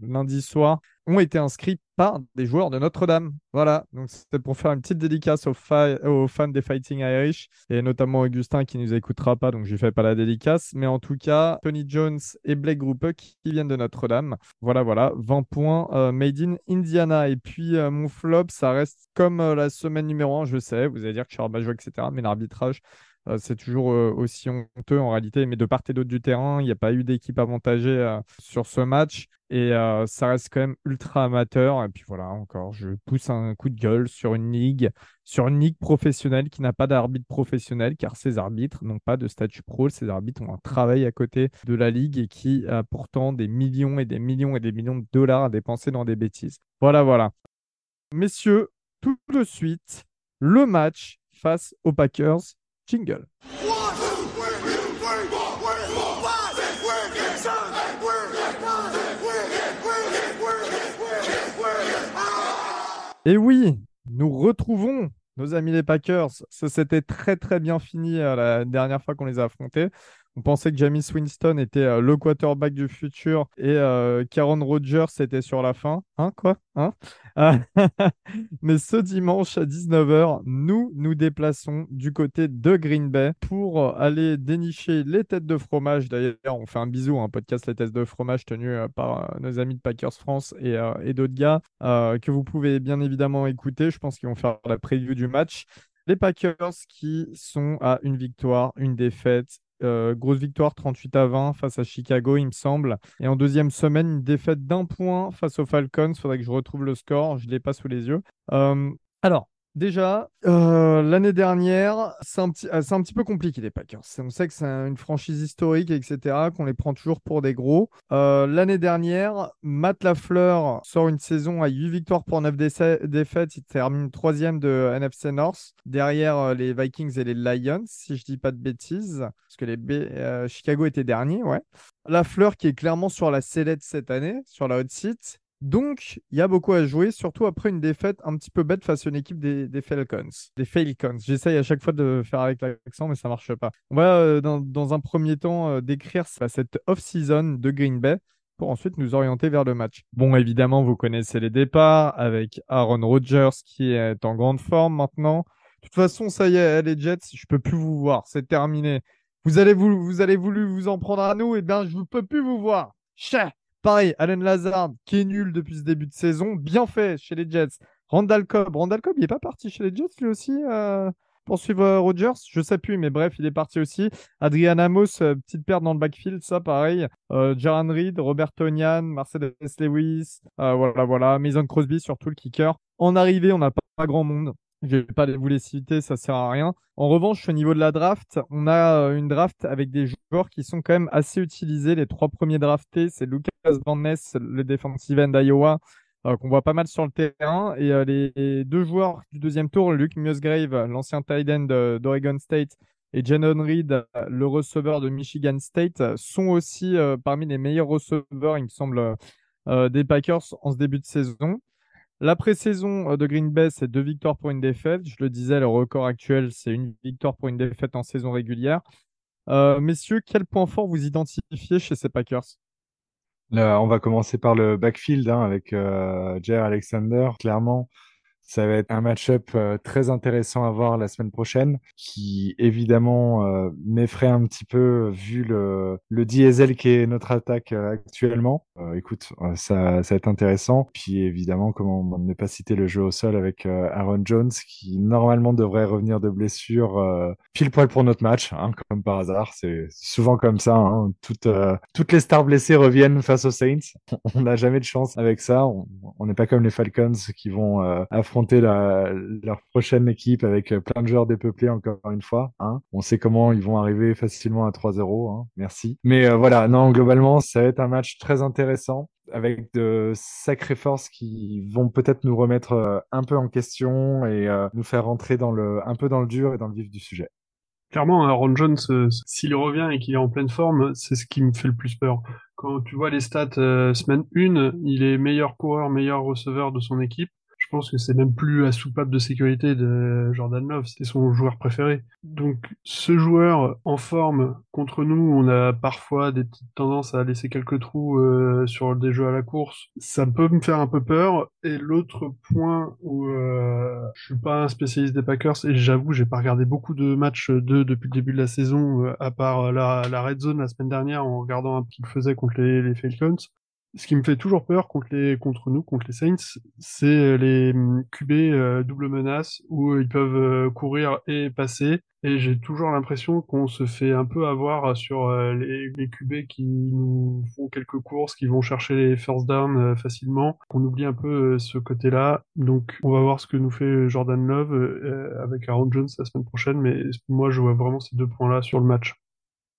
lundi soir ont été inscrits par des joueurs de Notre-Dame. Voilà, donc c'était pour faire une petite dédicace aux, fa- aux fans des Fighting Irish et notamment Augustin qui nous écoutera pas, donc je lui fais pas la dédicace. Mais en tout cas, Tony Jones et Blake Grupe qui, viennent de Notre-Dame. Voilà, voilà, 20 points euh, made in Indiana. Et puis euh, mon flop, ça reste comme euh, la semaine numéro 1, je sais, vous allez dire que je suis rabat etc. Mais l'arbitrage, c'est toujours euh, aussi honteux en réalité. Mais de part et d'autre du terrain, il n'y a pas eu d'équipe avantagée euh, sur ce match. Et euh, ça reste quand même ultra amateur. Et puis voilà, encore, je pousse un coup de gueule sur une ligue, sur une ligue professionnelle qui n'a pas d'arbitre professionnel, car ces arbitres n'ont pas de statut pro. Ces arbitres ont un travail à côté de la ligue et qui a pourtant des millions et des millions et des millions de dollars à dépenser dans des bêtises. Voilà, voilà. Messieurs, tout de suite, le match face aux Packers. Jingle. Et oui, nous retrouvons nos amis les Packers. Ça s'était très très bien fini euh, la dernière fois qu'on les a affrontés. On pensait que Jameis Winston était euh, le quarterback du futur et euh, Karen Rodgers était sur la fin. Hein, quoi? Hein? Euh, Mais ce dimanche à 19h, nous nous déplaçons du côté de Green Bay pour euh, aller dénicher les têtes de fromage. D'ailleurs, on fait un bisou, un podcast Les têtes de fromage tenu euh, par euh, nos amis de Packers France et, euh, et d'autres gars euh, que vous pouvez bien évidemment écouter. Je pense qu'ils vont faire la preview du match. Les Packers qui sont à une victoire, une défaite. Euh, grosse victoire 38 à 20 face à Chicago, il me semble. Et en deuxième semaine, une défaite d'un point face aux Falcons. Il faudrait que je retrouve le score. Je ne l'ai pas sous les yeux. Euh, alors, déjà, euh, l'année dernière, c'est un, petit, euh, c'est un petit peu compliqué les Packers. On sait que c'est une franchise historique, etc., qu'on les prend toujours pour des gros. Euh, l'année dernière, Matt Lafleur sort une saison à 8 victoires pour 9 décès- défaites. Il termine troisième de NFC North, derrière les Vikings et les Lions, si je dis pas de bêtises. Parce que les B- Chicago était dernier, ouais. Lafleur qui est clairement sur la sellette cette année, sur la hot seat. Donc, il y a beaucoup à jouer, surtout après une défaite un petit peu bête face à une équipe des, Falcons. Des Falcons. J'essaye à chaque fois de faire avec l'accent, mais ça marche pas. On va, euh, dans, un premier temps, euh, décrire cette off-season de Green Bay pour ensuite nous orienter vers le match. Bon, évidemment, vous connaissez les départs avec Aaron Rodgers qui est en grande forme maintenant. De toute façon, ça y est, les Jets, je peux plus vous voir, c'est terminé. Vous allez, vous, vous allez voulu vous en prendre à nous, et bien, je ne peux plus vous voir. Chais Pareil, Allen Lazard, qui est nul depuis ce début de saison, bien fait chez les Jets. Randall Cobb, Randall Cobb, il n'est pas parti chez les Jets lui aussi euh, poursuivre euh, Rodgers? Je sais plus, mais bref, il est parti aussi. Adrian Amos, euh, petite perte dans le backfield, ça pareil. Euh, Jaran Reed, Robert Tonian, Mercedes Lewis, euh, voilà, voilà. Mason Crosby, surtout le kicker. En arrivée, on n'a pas grand monde. Je vais pas vous les citer, ça sert à rien. En revanche, au niveau de la draft, on a euh, une draft avec des joueurs qui sont quand même assez utilisés. Les trois premiers draftés, c'est Lucas Van Ness, le defensive end d'Iowa, euh, qu'on voit pas mal sur le terrain. Et euh, les, deux joueurs du deuxième tour, Luke Musgrave, l'ancien tight end d'Oregon State, et Janon Reed, le receveur de Michigan State, sont aussi parmi les meilleurs receveurs, il me semble, des Packers en ce début de saison. La pré-saison euh, de Green Bay, c'est deux victoires pour une défaite. Je le disais, le record actuel, c'est une victoire pour une défaite en saison régulière. Euh, messieurs, quel point fort vous identifiez chez ces Packers? On va commencer par le backfield hein, avec euh, Alexander. Clairement, ça va être un match-up euh, très intéressant à voir la semaine prochaine, qui évidemment euh, m'effraie un petit peu vu le, le diesel qui est notre attaque euh, actuellement. Euh, écoute, euh, ça, ça va être intéressant. Puis évidemment, comment ne pas citer le jeu au sol avec euh, Aaron Jones, qui normalement devrait revenir de blessure pile poil pour notre match, hein, comme par hasard. C'est souvent comme ça. hein. Toutes, toutes les stars blessées reviennent face aux Saints. On n'a jamais de chance avec ça. On n'est pas comme les Falcons qui vont euh, affronter la, leur prochaine équipe avec euh, plein de joueurs dépeuplés encore une fois. Hein. On sait comment ils vont arriver facilement à 3-0. Hein. Merci. Mais euh, voilà, non, globalement, ça va être un match très intéressant avec de sacrées forces qui vont peut-être nous remettre euh, un peu en question et nous faire rentrer dans le, un peu dans le dur et dans le vif du sujet. Clairement, Aaron Jones, s'il revient et qu'il est en pleine forme, c'est ce qui me fait le plus peur. Quand tu vois les stats semaine 1, il est meilleur coureur, meilleur receveur de son équipe. Je pense que c'est même plus la soupape de sécurité de Jordan Love, c'est son joueur préféré. Donc ce joueur en forme contre nous, on a parfois des petites tendances à laisser quelques trous euh, sur des jeux à la course. Ça peut me faire un peu peur. Et l'autre point où euh, je suis pas un spécialiste des Packers et j'avoue j'ai pas regardé beaucoup de matchs d'eux depuis le début de la saison, euh, à part la, la red zone la semaine dernière en regardant un qu'ils faisaient contre les, les Falcons ce qui me fait toujours peur contre les contre nous, contre les Saints, c'est les hum, QB euh, double menace où ils peuvent euh, courir et passer. Et j'ai toujours l'impression qu'on se fait un peu avoir sur euh, les, les QB qui nous font quelques courses, qui vont chercher les first down euh, facilement, qu'on oublie un peu euh, ce côté-là. Donc on va voir ce que nous fait Jordan Love euh, avec Aaron Jones la semaine prochaine, mais moi je vois vraiment ces deux points-là sur le match.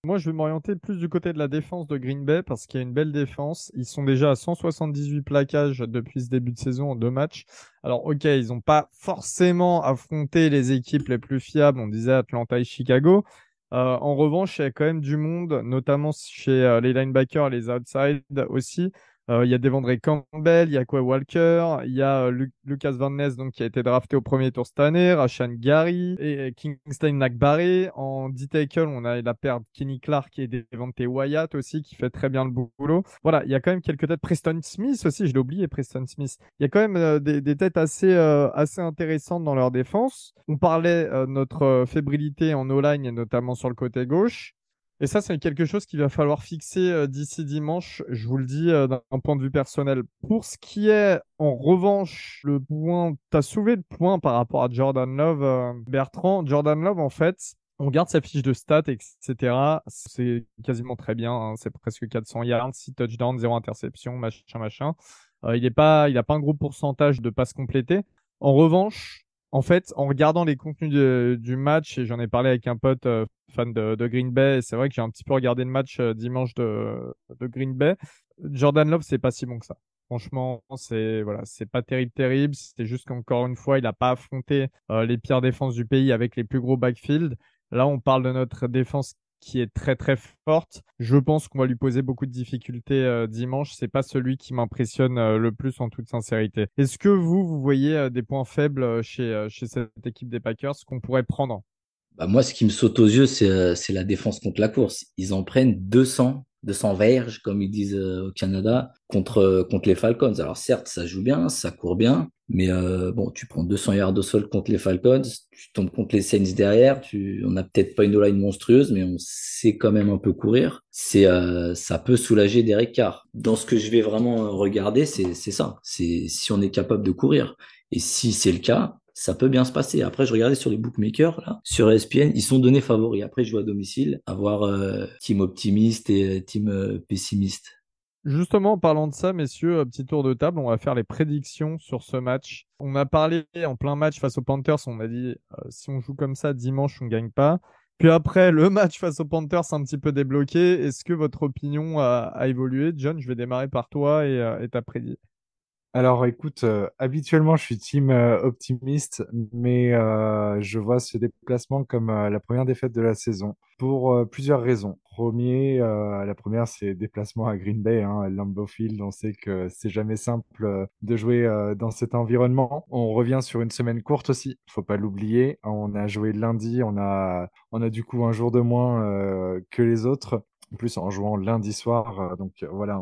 Moi, je vais m'orienter plus du côté de la défense de Green Bay parce qu'il y a une belle défense. Ils sont déjà à 178 plaquages depuis ce début de saison en deux matchs. Alors, ok, ils n'ont pas forcément affronté les équipes les plus fiables. On disait Atlanta et Chicago. Euh, en revanche, il y a quand même du monde, notamment chez euh, les linebackers, les outside aussi. Euh, il y a Devondre Campbell, il y a Quay Walker, il y a euh, Lu- Lucas Van Ness donc, qui a été drafté au premier tour cette année, Rashan Gary et Kingston Nakbare. En D-tackle, on a la paire de Kenny Clark et Devontae Wyatt aussi qui fait très bien le boulot. Voilà, il y a quand même quelques têtes. Preston Smith aussi, je l'ai oublié, Preston Smith. Il y a quand même euh, des, des têtes assez, euh, assez intéressantes dans leur défense. On parlait euh, de notre euh, fébrilité en O-line et notamment sur le côté gauche. Et ça, c'est quelque chose qu'il va falloir fixer euh, d'ici dimanche, je vous le dis euh, d'un point de vue personnel. Pour ce qui est, en revanche, le point, tu as soulevé le point par rapport à Jordan Love, euh, Bertrand. Jordan Love, en fait, on garde sa fiche de stats, etc. C'est quasiment très bien, hein. c'est presque 400 yards, 6 touchdowns, 0 interception, machin, machin. Il est pas, il pas un gros pourcentage de passes complétées. En revanche, en fait, en regardant les contenus du match, et j'en ai parlé avec un pote euh, fan de, Green Bay, c'est vrai que j'ai un petit peu regardé le match euh, dimanche de, Green Bay. Jordan Love, c'est pas si bon que ça. Franchement, c'est voilà, c'est pas terrible, terrible. C'est juste qu'encore une fois, il a pas affronté euh, les pires défenses du pays avec les plus gros backfields. Là, on parle de notre défense qui est très très forte. Je pense qu'on va lui poser beaucoup de difficultés euh, dimanche. C'est pas celui qui m'impressionne euh, le plus en toute sincérité. Est-ce que vous, vous voyez euh, des points faibles euh, chez, cette équipe des Packers qu'on pourrait prendre? Bah, moi, ce qui me saute aux yeux, c'est la défense contre la course. Ils en prennent 200, 200 verges, comme ils disent au Canada, contre les Falcons. Alors certes, ça joue bien, ça court bien, mais euh, bon, tu prends 200 yards au sol contre les Falcons, tu tombes contre les Saints derrière, tu, on n'a peut-être pas une line monstrueuse, mais on sait quand même un peu courir. C'est, euh, ça peut soulager Derek Carr. Dans ce que je vais vraiment regarder, c'est c'est ça. C'est si on est capable de courir. Et si c'est le cas, ça peut bien se passer. Après, je regardais sur les bookmakers, là, sur ESPN, ils sont donnés favoris. Après, je joue à domicile, avoir euh, team optimiste et euh, team euh, pessimiste. Justement, en parlant de ça, messieurs, euh, petit tour de table, on va faire les prédictions sur ce match. On a parlé en plein match face aux Panthers, on a dit euh, si on joue comme ça dimanche, on gagne pas. Puis après, le match face aux Panthers un petit peu débloqué. Est-ce que votre opinion a, évolué? John, je vais démarrer par toi et, euh, ta prédit. Alors écoute, euh, habituellement je suis team optimiste, mais je vois ce déplacement comme la première défaite de la saison pour plusieurs raisons. Premier, euh, la première c'est déplacement à Green Bay, hein, Lambeau Field. On sait que c'est jamais simple euh, de jouer euh, dans cet environnement. On revient sur une semaine courte aussi, faut pas l'oublier. On a joué lundi, on a on a du coup un jour de moins euh, que les autres. En plus, en jouant lundi soir, euh, donc euh, voilà,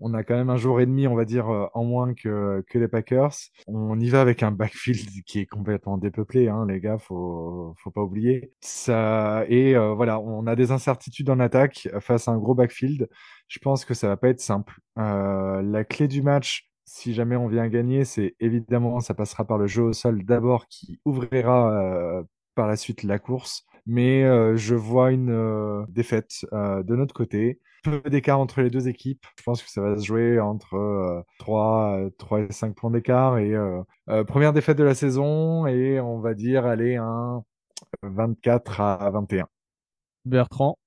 on a, quand même un jour et demi, on va dire, euh, en moins que, les Packers. On y va avec un backfield qui est complètement dépeuplé, hein, les gars, faut, faut pas oublier. Ça, et voilà, on a des incertitudes en attaque face à un gros backfield. Je pense que ça va pas être simple. La clé du match, si jamais on vient gagner, c'est évidemment, ça passera par le jeu au sol d'abord qui ouvrira par la suite la course. Mais euh, je vois une euh, défaite euh, de notre côté. Peu d'écart entre les deux équipes. Je pense que ça va se jouer entre euh, 3, euh, 3 et 5 points d'écart. Et euh, euh, première défaite de la saison. Et on va dire, allez, un 24 à 21. Bertrand,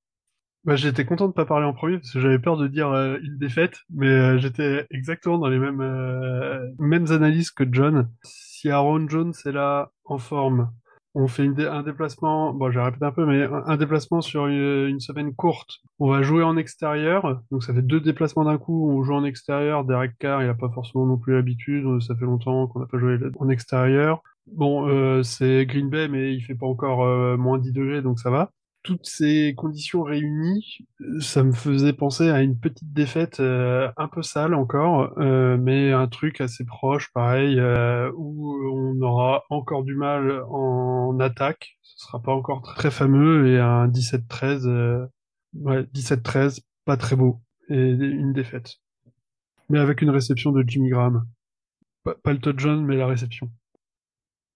Bah, j'étais content de pas parler en premier parce que j'avais peur de dire euh, une défaite, mais euh, j'étais exactement dans les mêmes euh, mêmes analyses que John. Si Aaron Jones est là en forme, on fait un déplacement, bon, je répéter un peu, mais un, déplacement sur une, semaine courte. On va jouer en extérieur, donc ça fait deux déplacements d'un coup. On joue en extérieur. Derek Carr, il a pas forcément non plus l'habitude. Ça fait longtemps qu'on n'a pas joué en extérieur. Bon, euh, c'est Green Bay, mais il fait pas encore euh, moins 10 degrés, donc ça va toutes ces conditions réunies, ça me faisait penser à une petite défaite euh, un peu sale encore, euh, mais un truc assez proche, pareil, euh, où on aura encore du mal en attaque. Ce sera pas encore très fameux et un 17-13, euh, ouais, 17-13, pas très beau et une défaite. Mais avec une réception de Jimmy Graham. Pas, pas le touchdown, mais la réception.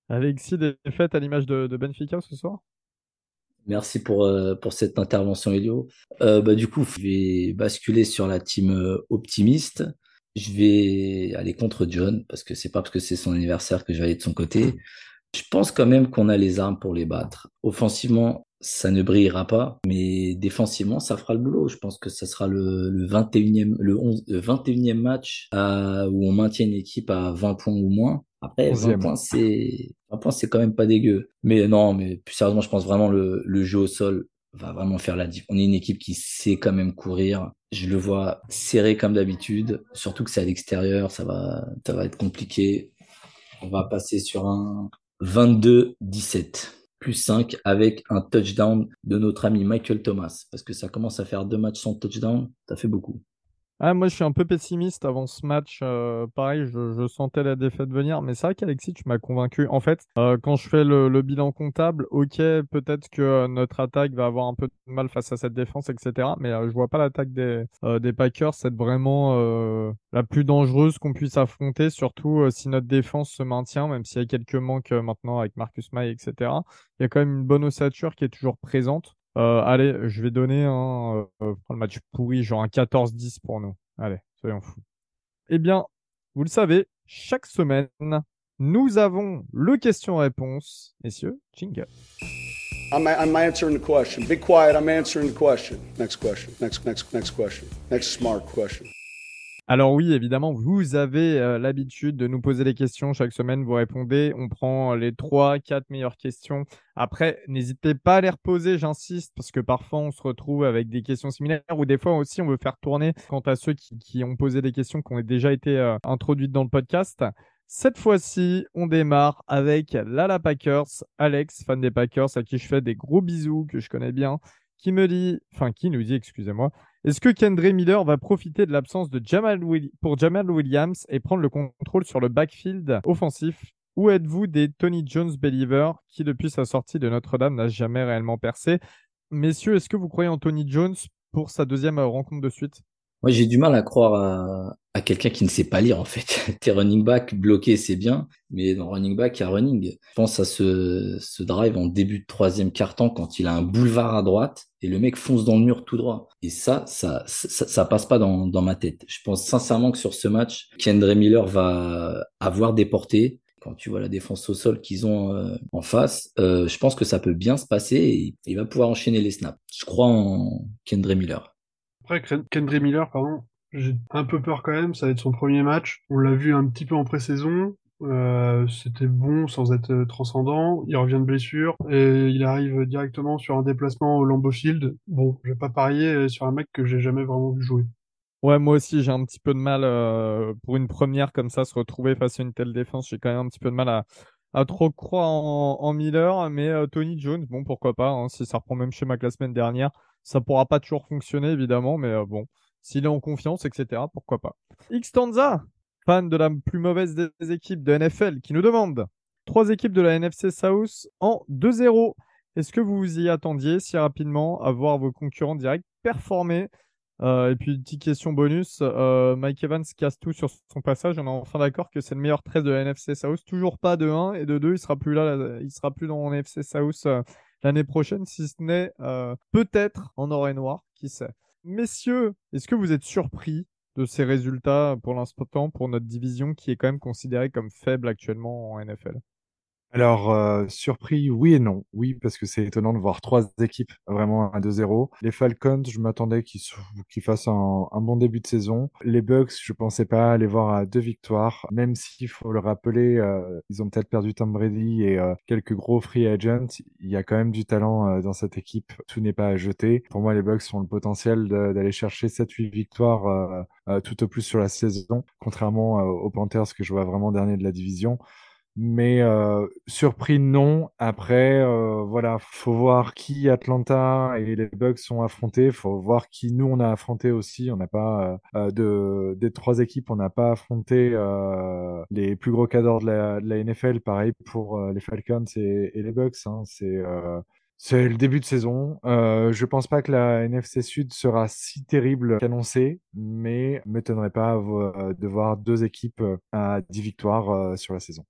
Alexis, défaite à l'image de Benfica ce soir? Merci pour, euh, pour cette intervention, Elio. Euh, bah, du coup, je vais basculer sur la team euh, optimiste. Je vais aller contre John parce que c'est pas parce que c'est son anniversaire que je vais aller de son côté. Je pense quand même qu'on a les armes pour les battre. Offensivement, ça ne brillera pas, mais défensivement, ça fera le boulot. Je pense que ça sera le, le 21e, le 11, le 21e match à- où on maintient une équipe à 20 points ou moins. Après, 20 Onzième. points, c'est, 20 points, c'est quand même pas dégueu. Mais non, mais plus sérieusement, je pense vraiment le, le jeu au sol va vraiment faire la diff. On est une équipe qui sait quand même courir. Je le vois serré comme d'habitude, surtout que c'est à l'extérieur, ça va, ça va être compliqué. On va passer sur un 22-17 plus 5 avec un touchdown de notre ami Michael Thomas. Parce que ça commence à faire deux matchs sans touchdown, ça fait beaucoup. Ah, moi, je suis un peu pessimiste avant ce match. euh, pareil, je, je sentais la défaite venir. Mais c'est vrai qu'Alexis, tu m'as convaincu. En fait, euh, quand je fais le, le bilan comptable, ok, peut-être que euh, notre attaque va avoir un peu de mal face à cette défense, etc. Mais euh, je vois pas l'attaque des, euh, des Packers être vraiment la plus dangereuse qu'on puisse affronter, surtout si notre défense se maintient, même s'il y a quelques manques maintenant avec Marcus May, etc. Il y a quand même une bonne ossature qui est toujours présente. Euh, allez, je vais donner un euh, pour le match pourri, genre un 14-10 pour nous. Allez, soyons fous. Eh bien, vous le savez, chaque semaine, nous avons le question-réponse. Messieurs, jingle. I'm, I'm answering the question. Be quiet. I'm answering the question. Next question. Next, next, next question. Next smart question. Alors oui, évidemment, vous avez euh, l'habitude de nous poser des questions chaque semaine, vous répondez, on prend les trois, quatre meilleures questions. Après, n'hésitez pas à les reposer, j'insiste, parce que parfois on se retrouve avec des questions similaires ou des fois aussi on veut faire tourner quant à ceux qui, qui ont posé des questions qui ont déjà été euh, introduites dans le podcast. Cette fois-ci, on démarre avec Lala Packers, Alex, fan des Packers, à qui je fais des gros bisous, que je connais bien, qui me dit, enfin qui nous dit, excusez-moi, est-ce que Kendra Miller va profiter de l'absence de Jamal pour Jamal Williams et prendre le contrôle sur le backfield offensif? Ou êtes-vous des Tony Jones believers qui, depuis sa sortie de Notre-Dame, n'a jamais réellement percé? Messieurs, est-ce que vous croyez en Tony Jones pour sa deuxième euh, rencontre de suite? Moi, j'ai du mal à croire à, à quelqu'un qui ne sait pas lire en fait. Tes running back bloqué, c'est bien, mais dans running back, il y a running. Je pense à ce, ce drive en début de troisième quart-temps quand il a un boulevard à droite et le mec fonce dans le mur tout droit. Et ça, ça, ça, ça passe pas dans, dans ma tête. Je pense sincèrement que sur ce match, Kendra Miller va avoir des portées. Quand tu vois la défense au sol qu'ils ont euh, en face, euh, je pense que ça peut bien se passer et il va pouvoir enchaîner les snaps. Je crois en Kendra Miller. Après, Kendra Miller, pardon, j'ai un peu peur quand même, ça va être son premier match. On l'a vu un petit peu en pré-saison. Euh, c'était bon sans être euh, transcendant. Il revient de blessure et il arrive directement sur un déplacement au Lambeau Field. Bon, je vais pas parier sur un mec que j'ai jamais vraiment vu jouer. Ouais, moi aussi, j'ai un petit peu de mal euh, pour une première comme ça, se retrouver face à une telle défense. J'ai quand même un petit peu de mal à, à trop croire en, Miller, mais Tony Jones, bon, pourquoi pas, hein, si ça reprend même schéma que la semaine dernière, ça pourra pas toujours fonctionner évidemment, mais bon, s'il est en confiance, etc., pourquoi pas. Xtanza, fan de la plus mauvaise des équipes de NFL, qui nous demande trois équipes de la NFC South en 2-0. Est-ce que vous vous y attendiez si rapidement à voir vos concurrents directs performer euh, Et puis, petite question bonus, euh, Mike Evans casse tout sur son passage. On est enfin d'accord que c'est le meilleur 13 de la NFC South. Toujours pas de 1 et de 2, il sera plus là, il sera plus dans NFC South euh, l'année prochaine, si ce n'est peut-être en or et noir, qui sait. Messieurs, est-ce que vous êtes surpris de ces résultats pour l'instant pour notre division qui est quand même considérée comme faible actuellement en NFL alors, euh, surpris, oui et non. Oui, parce que c'est étonnant de voir trois équipes vraiment à 2-0. Les Falcons, je m'attendais qu'ils fassent un, bon début de saison. Les Bucks, je pensais pas les voir à deux victoires, même s'il faut le rappeler, euh, ils ont peut-être perdu Tom Brady et euh, quelques gros free agents. Il y a quand même du talent dans cette équipe. Tout n'est pas à jeter. Pour moi, les Bucks ont le potentiel d'aller chercher 7-8 victoires tout au plus sur la saison, contrairement aux Panthers que je vois vraiment dernier de la division. Mais euh, surpris, non. Après, euh, voilà, faut voir qui Atlanta et les Bucks sont affrontés. Faut voir qui nous on a affronté aussi. On n'a pas euh, de des trois équipes, on n'a pas affronté les plus gros cadres de la, de la, NFL. Pareil pour les Falcons et, les Bucks. Hein. C'est c'est le début de saison. Euh, je pense pas que la NFC Sud sera si terrible qu'annoncée, mais m'étonnerait pas de voir deux équipes à 10 victoires sur la saison.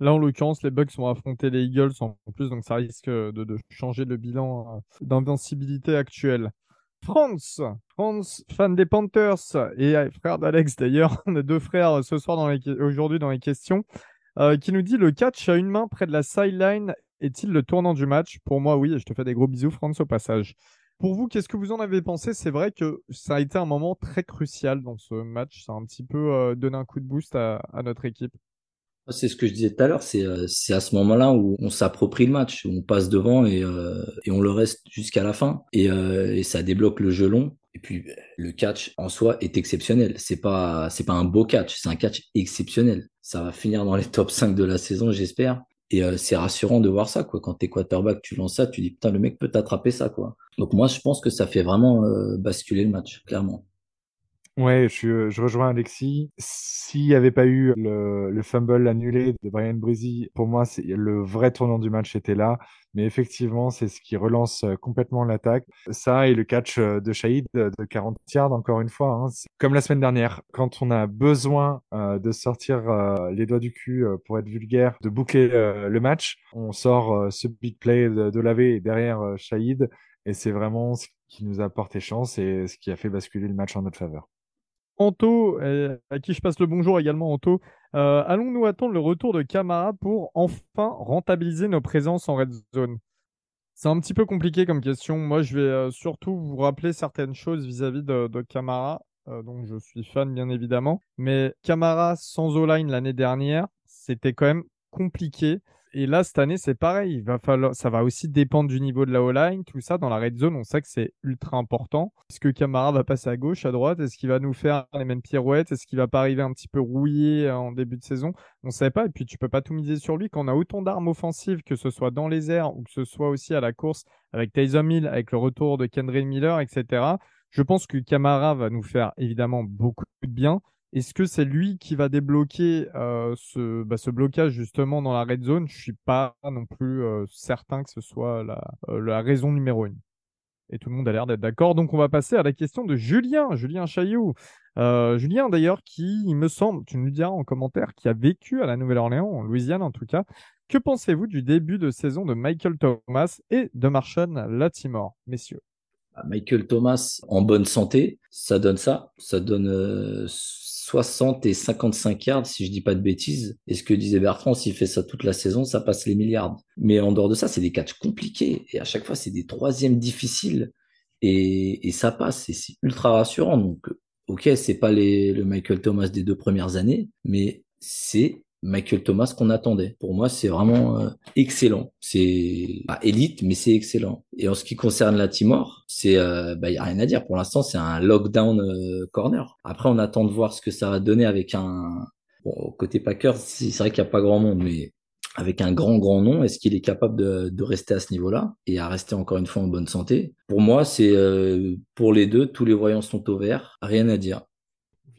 Là, en l'occurrence, les Bucks vont affronter les Eagles en plus, donc ça risque de, changer le bilan euh, d'invincibilité actuel. France, France, fan des Panthers et euh, frère d'Alex d'ailleurs, on a deux frères euh, ce soir aujourd'hui dans les questions, qui nous dit le catch à une main près de la sideline est-il le tournant du match? Pour moi, oui, et je te fais des gros bisous, France, au passage. Pour vous, qu'est-ce que vous en avez pensé? C'est vrai que ça a été un moment très crucial dans ce match. Ça a un petit peu donné un coup de boost à notre équipe. C'est ce que je disais tout à l'heure, c'est euh, à ce moment-là où on s'approprie le match, où on passe devant et, euh, et on le reste jusqu'à la fin et, euh, et ça débloque le jeu long. Et puis le catch en soi est exceptionnel. C'est pas c'est pas un beau catch, c'est un catch exceptionnel. Ça va finir dans les top 5 de la saison, j'espère. Et c'est rassurant de voir ça, quoi. Quand t'es quarterback, tu lances ça, tu dis putain le mec peut t'attraper ça, quoi. Donc moi je pense que ça fait vraiment basculer le match, clairement. Ouais, je, je rejoins Alexis. S'il n'y avait pas eu le, le fumble annulé de Brian Breezy, pour moi, le vrai tournant du match était là. Mais effectivement, c'est ce qui relance euh, complètement l'attaque. Ça et le catch euh, de Shahid de 40 yards, encore une fois. Hein. Comme la semaine dernière, quand on a besoin euh, de sortir les doigts du cul pour être vulgaire, de boucler le match, on sort ce big play de, de laver derrière Shahid. Et c'est vraiment ce qui nous a porté chance et ce qui a fait basculer le match en notre faveur. Anto, à qui je passe le bonjour également, Anto. Euh, allons-nous attendre le retour de Camara pour enfin rentabiliser nos présences en red zone? C'est un petit peu compliqué comme question. Moi, je vais euh, surtout vous rappeler certaines choses vis-à-vis de, Camara. Euh, donc, je suis fan, bien évidemment. Mais Camara sans O-line l'année dernière, c'était quand même compliqué. Et là, cette année, c'est pareil. Il va falloir, ça va aussi dépendre du niveau de la O-line, tout ça. Dans la red zone, on sait que c'est ultra important. Est-ce que Camara va passer à gauche, à droite? Est-ce qu'il va nous faire les mêmes pirouettes? Est-ce qu'il va pas arriver un petit peu rouillé en début de saison? On ne sait pas. Et puis, tu peux pas tout miser sur lui. Quand on a autant d'armes offensives, que ce soit dans les airs ou que ce soit aussi à la course avec Tyson Hill, avec le retour de Kendrick Miller, etc. Je pense que Camara va nous faire évidemment beaucoup de bien. Est-ce que c'est lui qui va débloquer euh, ce, bah, ce, blocage justement dans la red zone? Je suis pas non plus euh, certain que ce soit la, euh, la raison numéro une. Et tout le monde a l'air d'être d'accord. Donc, on va passer à la question de Julien, Julien Chaillou. Euh, Julien, d'ailleurs, qui, il me semble, tu nous diras en commentaire, qui a vécu à la Nouvelle-Orléans, en Louisiane en tout cas. Que pensez-vous du début de saison de Michael Thomas et de Marshawn Latimore, messieurs? Bah, Michael Thomas en bonne santé, ça donne ça. Ça donne 60 et 55 yards, si je dis pas de bêtises. Et ce que disait Bertrand, s'il fait ça toute la saison, ça passe les milliards. Mais en dehors de ça, c'est des catchs compliqués. Et à chaque fois, c'est des troisièmes difficiles. Et, et ça passe. Et c'est ultra rassurant. Donc, ok, c'est pas les, le Michael Thomas des deux premières années, mais c'est Michael Thomas qu'on attendait. Pour moi, c'est vraiment euh, excellent. C'est pas élite, mais c'est excellent. Et en ce qui concerne la Timor, c'est euh, bah, y a rien à dire. Pour l'instant, c'est un lockdown euh, corner. Après, on attend de voir ce que ça va donner avec un bon, côté Packers. C'est vrai qu'il n'y a pas grand monde, mais avec un grand grand nom, est-ce qu'il est capable de, de rester à ce niveau-là et à rester encore une fois en bonne santé? Pour moi, c'est euh, pour les deux, tous les voyants sont au vert. Rien à dire.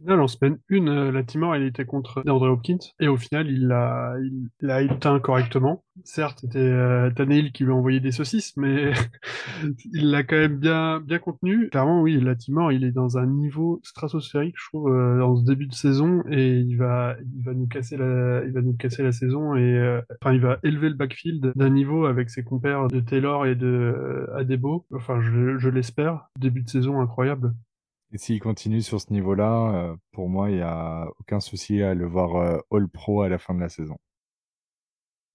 Final, en semaine 1, euh, la Timor, était contre DeAndre Hopkins, et au final, il l'a, il l'a éteint correctement. Certes, c'était euh, qui lui a envoyé des saucisses, mais il l'a quand même bien, bien contenu. Clairement, oui, la Timor, il est dans un niveau stratosphérique, je trouve, euh, dans ce début de saison, et il va, il va nous casser la, il va nous casser la saison, et euh, enfin, il va élever le backfield d'un niveau avec ses compères de Taylor et de euh, Adebo. Enfin, je, je l'espère. Début de saison incroyable. Et s'il continue sur ce niveau-là, euh, pour moi, il n'y a aucun souci à le voir euh, All-Pro à la fin de la saison.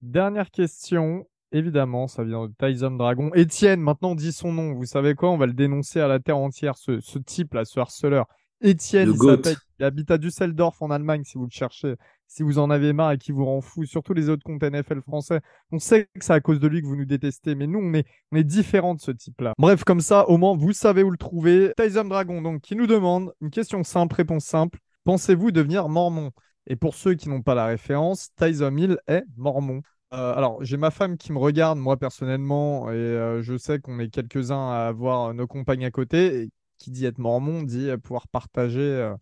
Dernière question. Évidemment, ça vient de Tyson Dragon. Étienne, maintenant dit son nom. Vous savez quoi? On va le dénoncer à la terre entière, ce, ce type-là, ce harceleur. Étienne, il. Il habite à Düsseldorf en Allemagne, si vous le cherchez. Si vous en avez marre et qui vous rend fou, surtout les autres comptes NFL français. On sait que c'est à cause de lui que vous nous détestez, mais nous, on est, différents de ce type-là. Bref, comme ça, au moins, vous savez où le trouver. Tyson Dragon, donc, qui nous demande une question simple, réponse simple. Pensez-vous devenir mormon? Et pour ceux qui n'ont pas la référence, Tyson Hill est mormon. Euh, alors, j'ai ma femme qui me regarde, moi personnellement, et euh, je sais qu'on est quelques-uns à avoir nos compagnes à côté. Et qui dit être mormon dit pouvoir partager euh,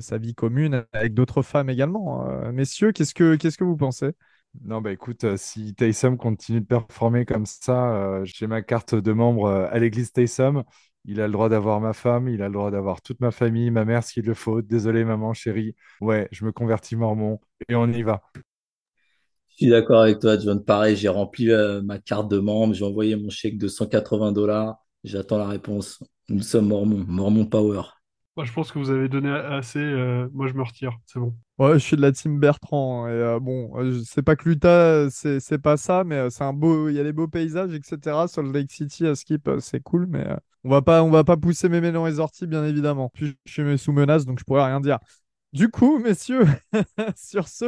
sa vie commune avec d'autres femmes également. Euh, messieurs, qu'est-ce que qu'est-ce que vous pensez? Non, bah écoute, euh, si Taysom continue de performer comme ça, euh, j'ai ma carte de membre euh, à l'église Taysom. Il a le droit d'avoir ma femme, il a le droit d'avoir toute ma famille, ma mère s'il le faut. Désolé, maman, chérie. Ouais, je me convertis mormon et on y va. Je suis d'accord avec toi, John. Pareil, j'ai rempli euh, ma carte de membre, j'ai envoyé mon chèque de 180 dollars. J'attends la réponse. Nous sommes Mormons, Mormon Power. Je pense que vous avez donné assez. euh, moi, je me retire. C'est bon. Ouais, je suis de la team Bertrand. Et euh, bon, euh, je pas que l'Utah, c'est c'est pas ça, mais euh, c'est un beau. Il y a des beaux paysages, etc. Salt Lake City à Skip, euh, c'est cool, mais euh, on va pas, on va pas pousser mes dans les orties, bien évidemment. Puis je suis sous menace, donc je pourrais rien dire. Du coup, messieurs, sur ce,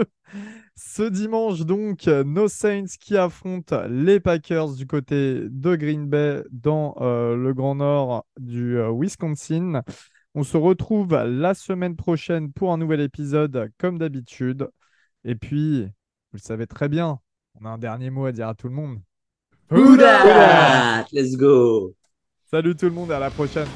ce dimanche, donc, euh, nos Saints qui affrontent les Packers du côté de Green Bay dans euh, le Grand Nord du euh, Wisconsin. On se retrouve la semaine prochaine pour un nouvel épisode, comme d'habitude. Et puis, vous le savez très bien, on a un dernier mot à dire à tout le monde. Who dat? Let's go! Salut tout le monde et à la prochaine.